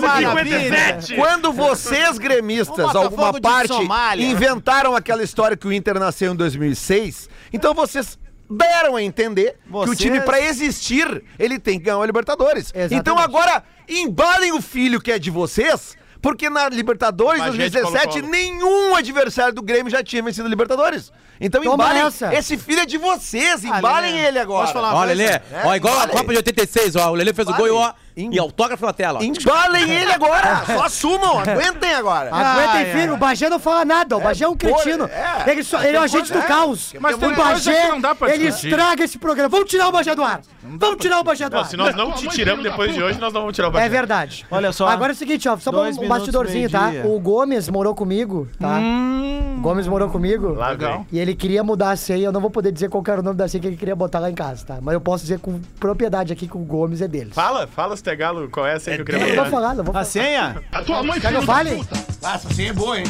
Maravilha. Quando vocês, gremistas, O alguma parte, inventaram aquela história que o Inter nasceu em 2006, então vocês deram a entender que o Vocês- time, pra existir, ele tem que ganhar a Libertadores. Exatamente. Então agora, embalem o filho que é de vocês, porque na Libertadores Bagete 2017, Colo-Colo. nenhum adversário do Grêmio já tinha vencido a Libertadores. Então Toma embalem, essa. esse filho é de vocês, Ah, embalem Lelê, ele agora. posso falar Ó, Lelê, É, ó, igual a. Copa de 86, ó. O Lelê fez o gol e ó. Em- E autógrafo na tela, ó. Embalem ele agora, só assumam, aguentem agora. Aguentem Ai, ai. o Bagé não fala nada, o Bagé é um cretino. é. Ele, só- ele é o agente do caos. Mas o coisa Bagé, que não dá pra ele discutir. estraga esse programa. Vamos tirar o Bagé do ar. Vamos tirar o Bagé do ar. se nós não te tiramos depois de hoje, nós não vamos tirar o É Bagé. verdade. Olha só. Agora é o seguinte, ó, só pra Dois um minutos, bastidorzinho, tá? meio-dia. O Gomes morou comigo, tá? O Gomes morou comigo. Lá vem. E ele queria mudar a senha, eu não vou poder dizer qual era o nome da senha que ele queria botar lá em casa, tá? Mas eu posso dizer com propriedade aqui que o Gomes é deles. Fala, fala, Stegalo, qual é essa aí que eu queria Eu não vou botar? falar, não vou A falar. senha? Quer que eu fale? Essa sim é boa, hein?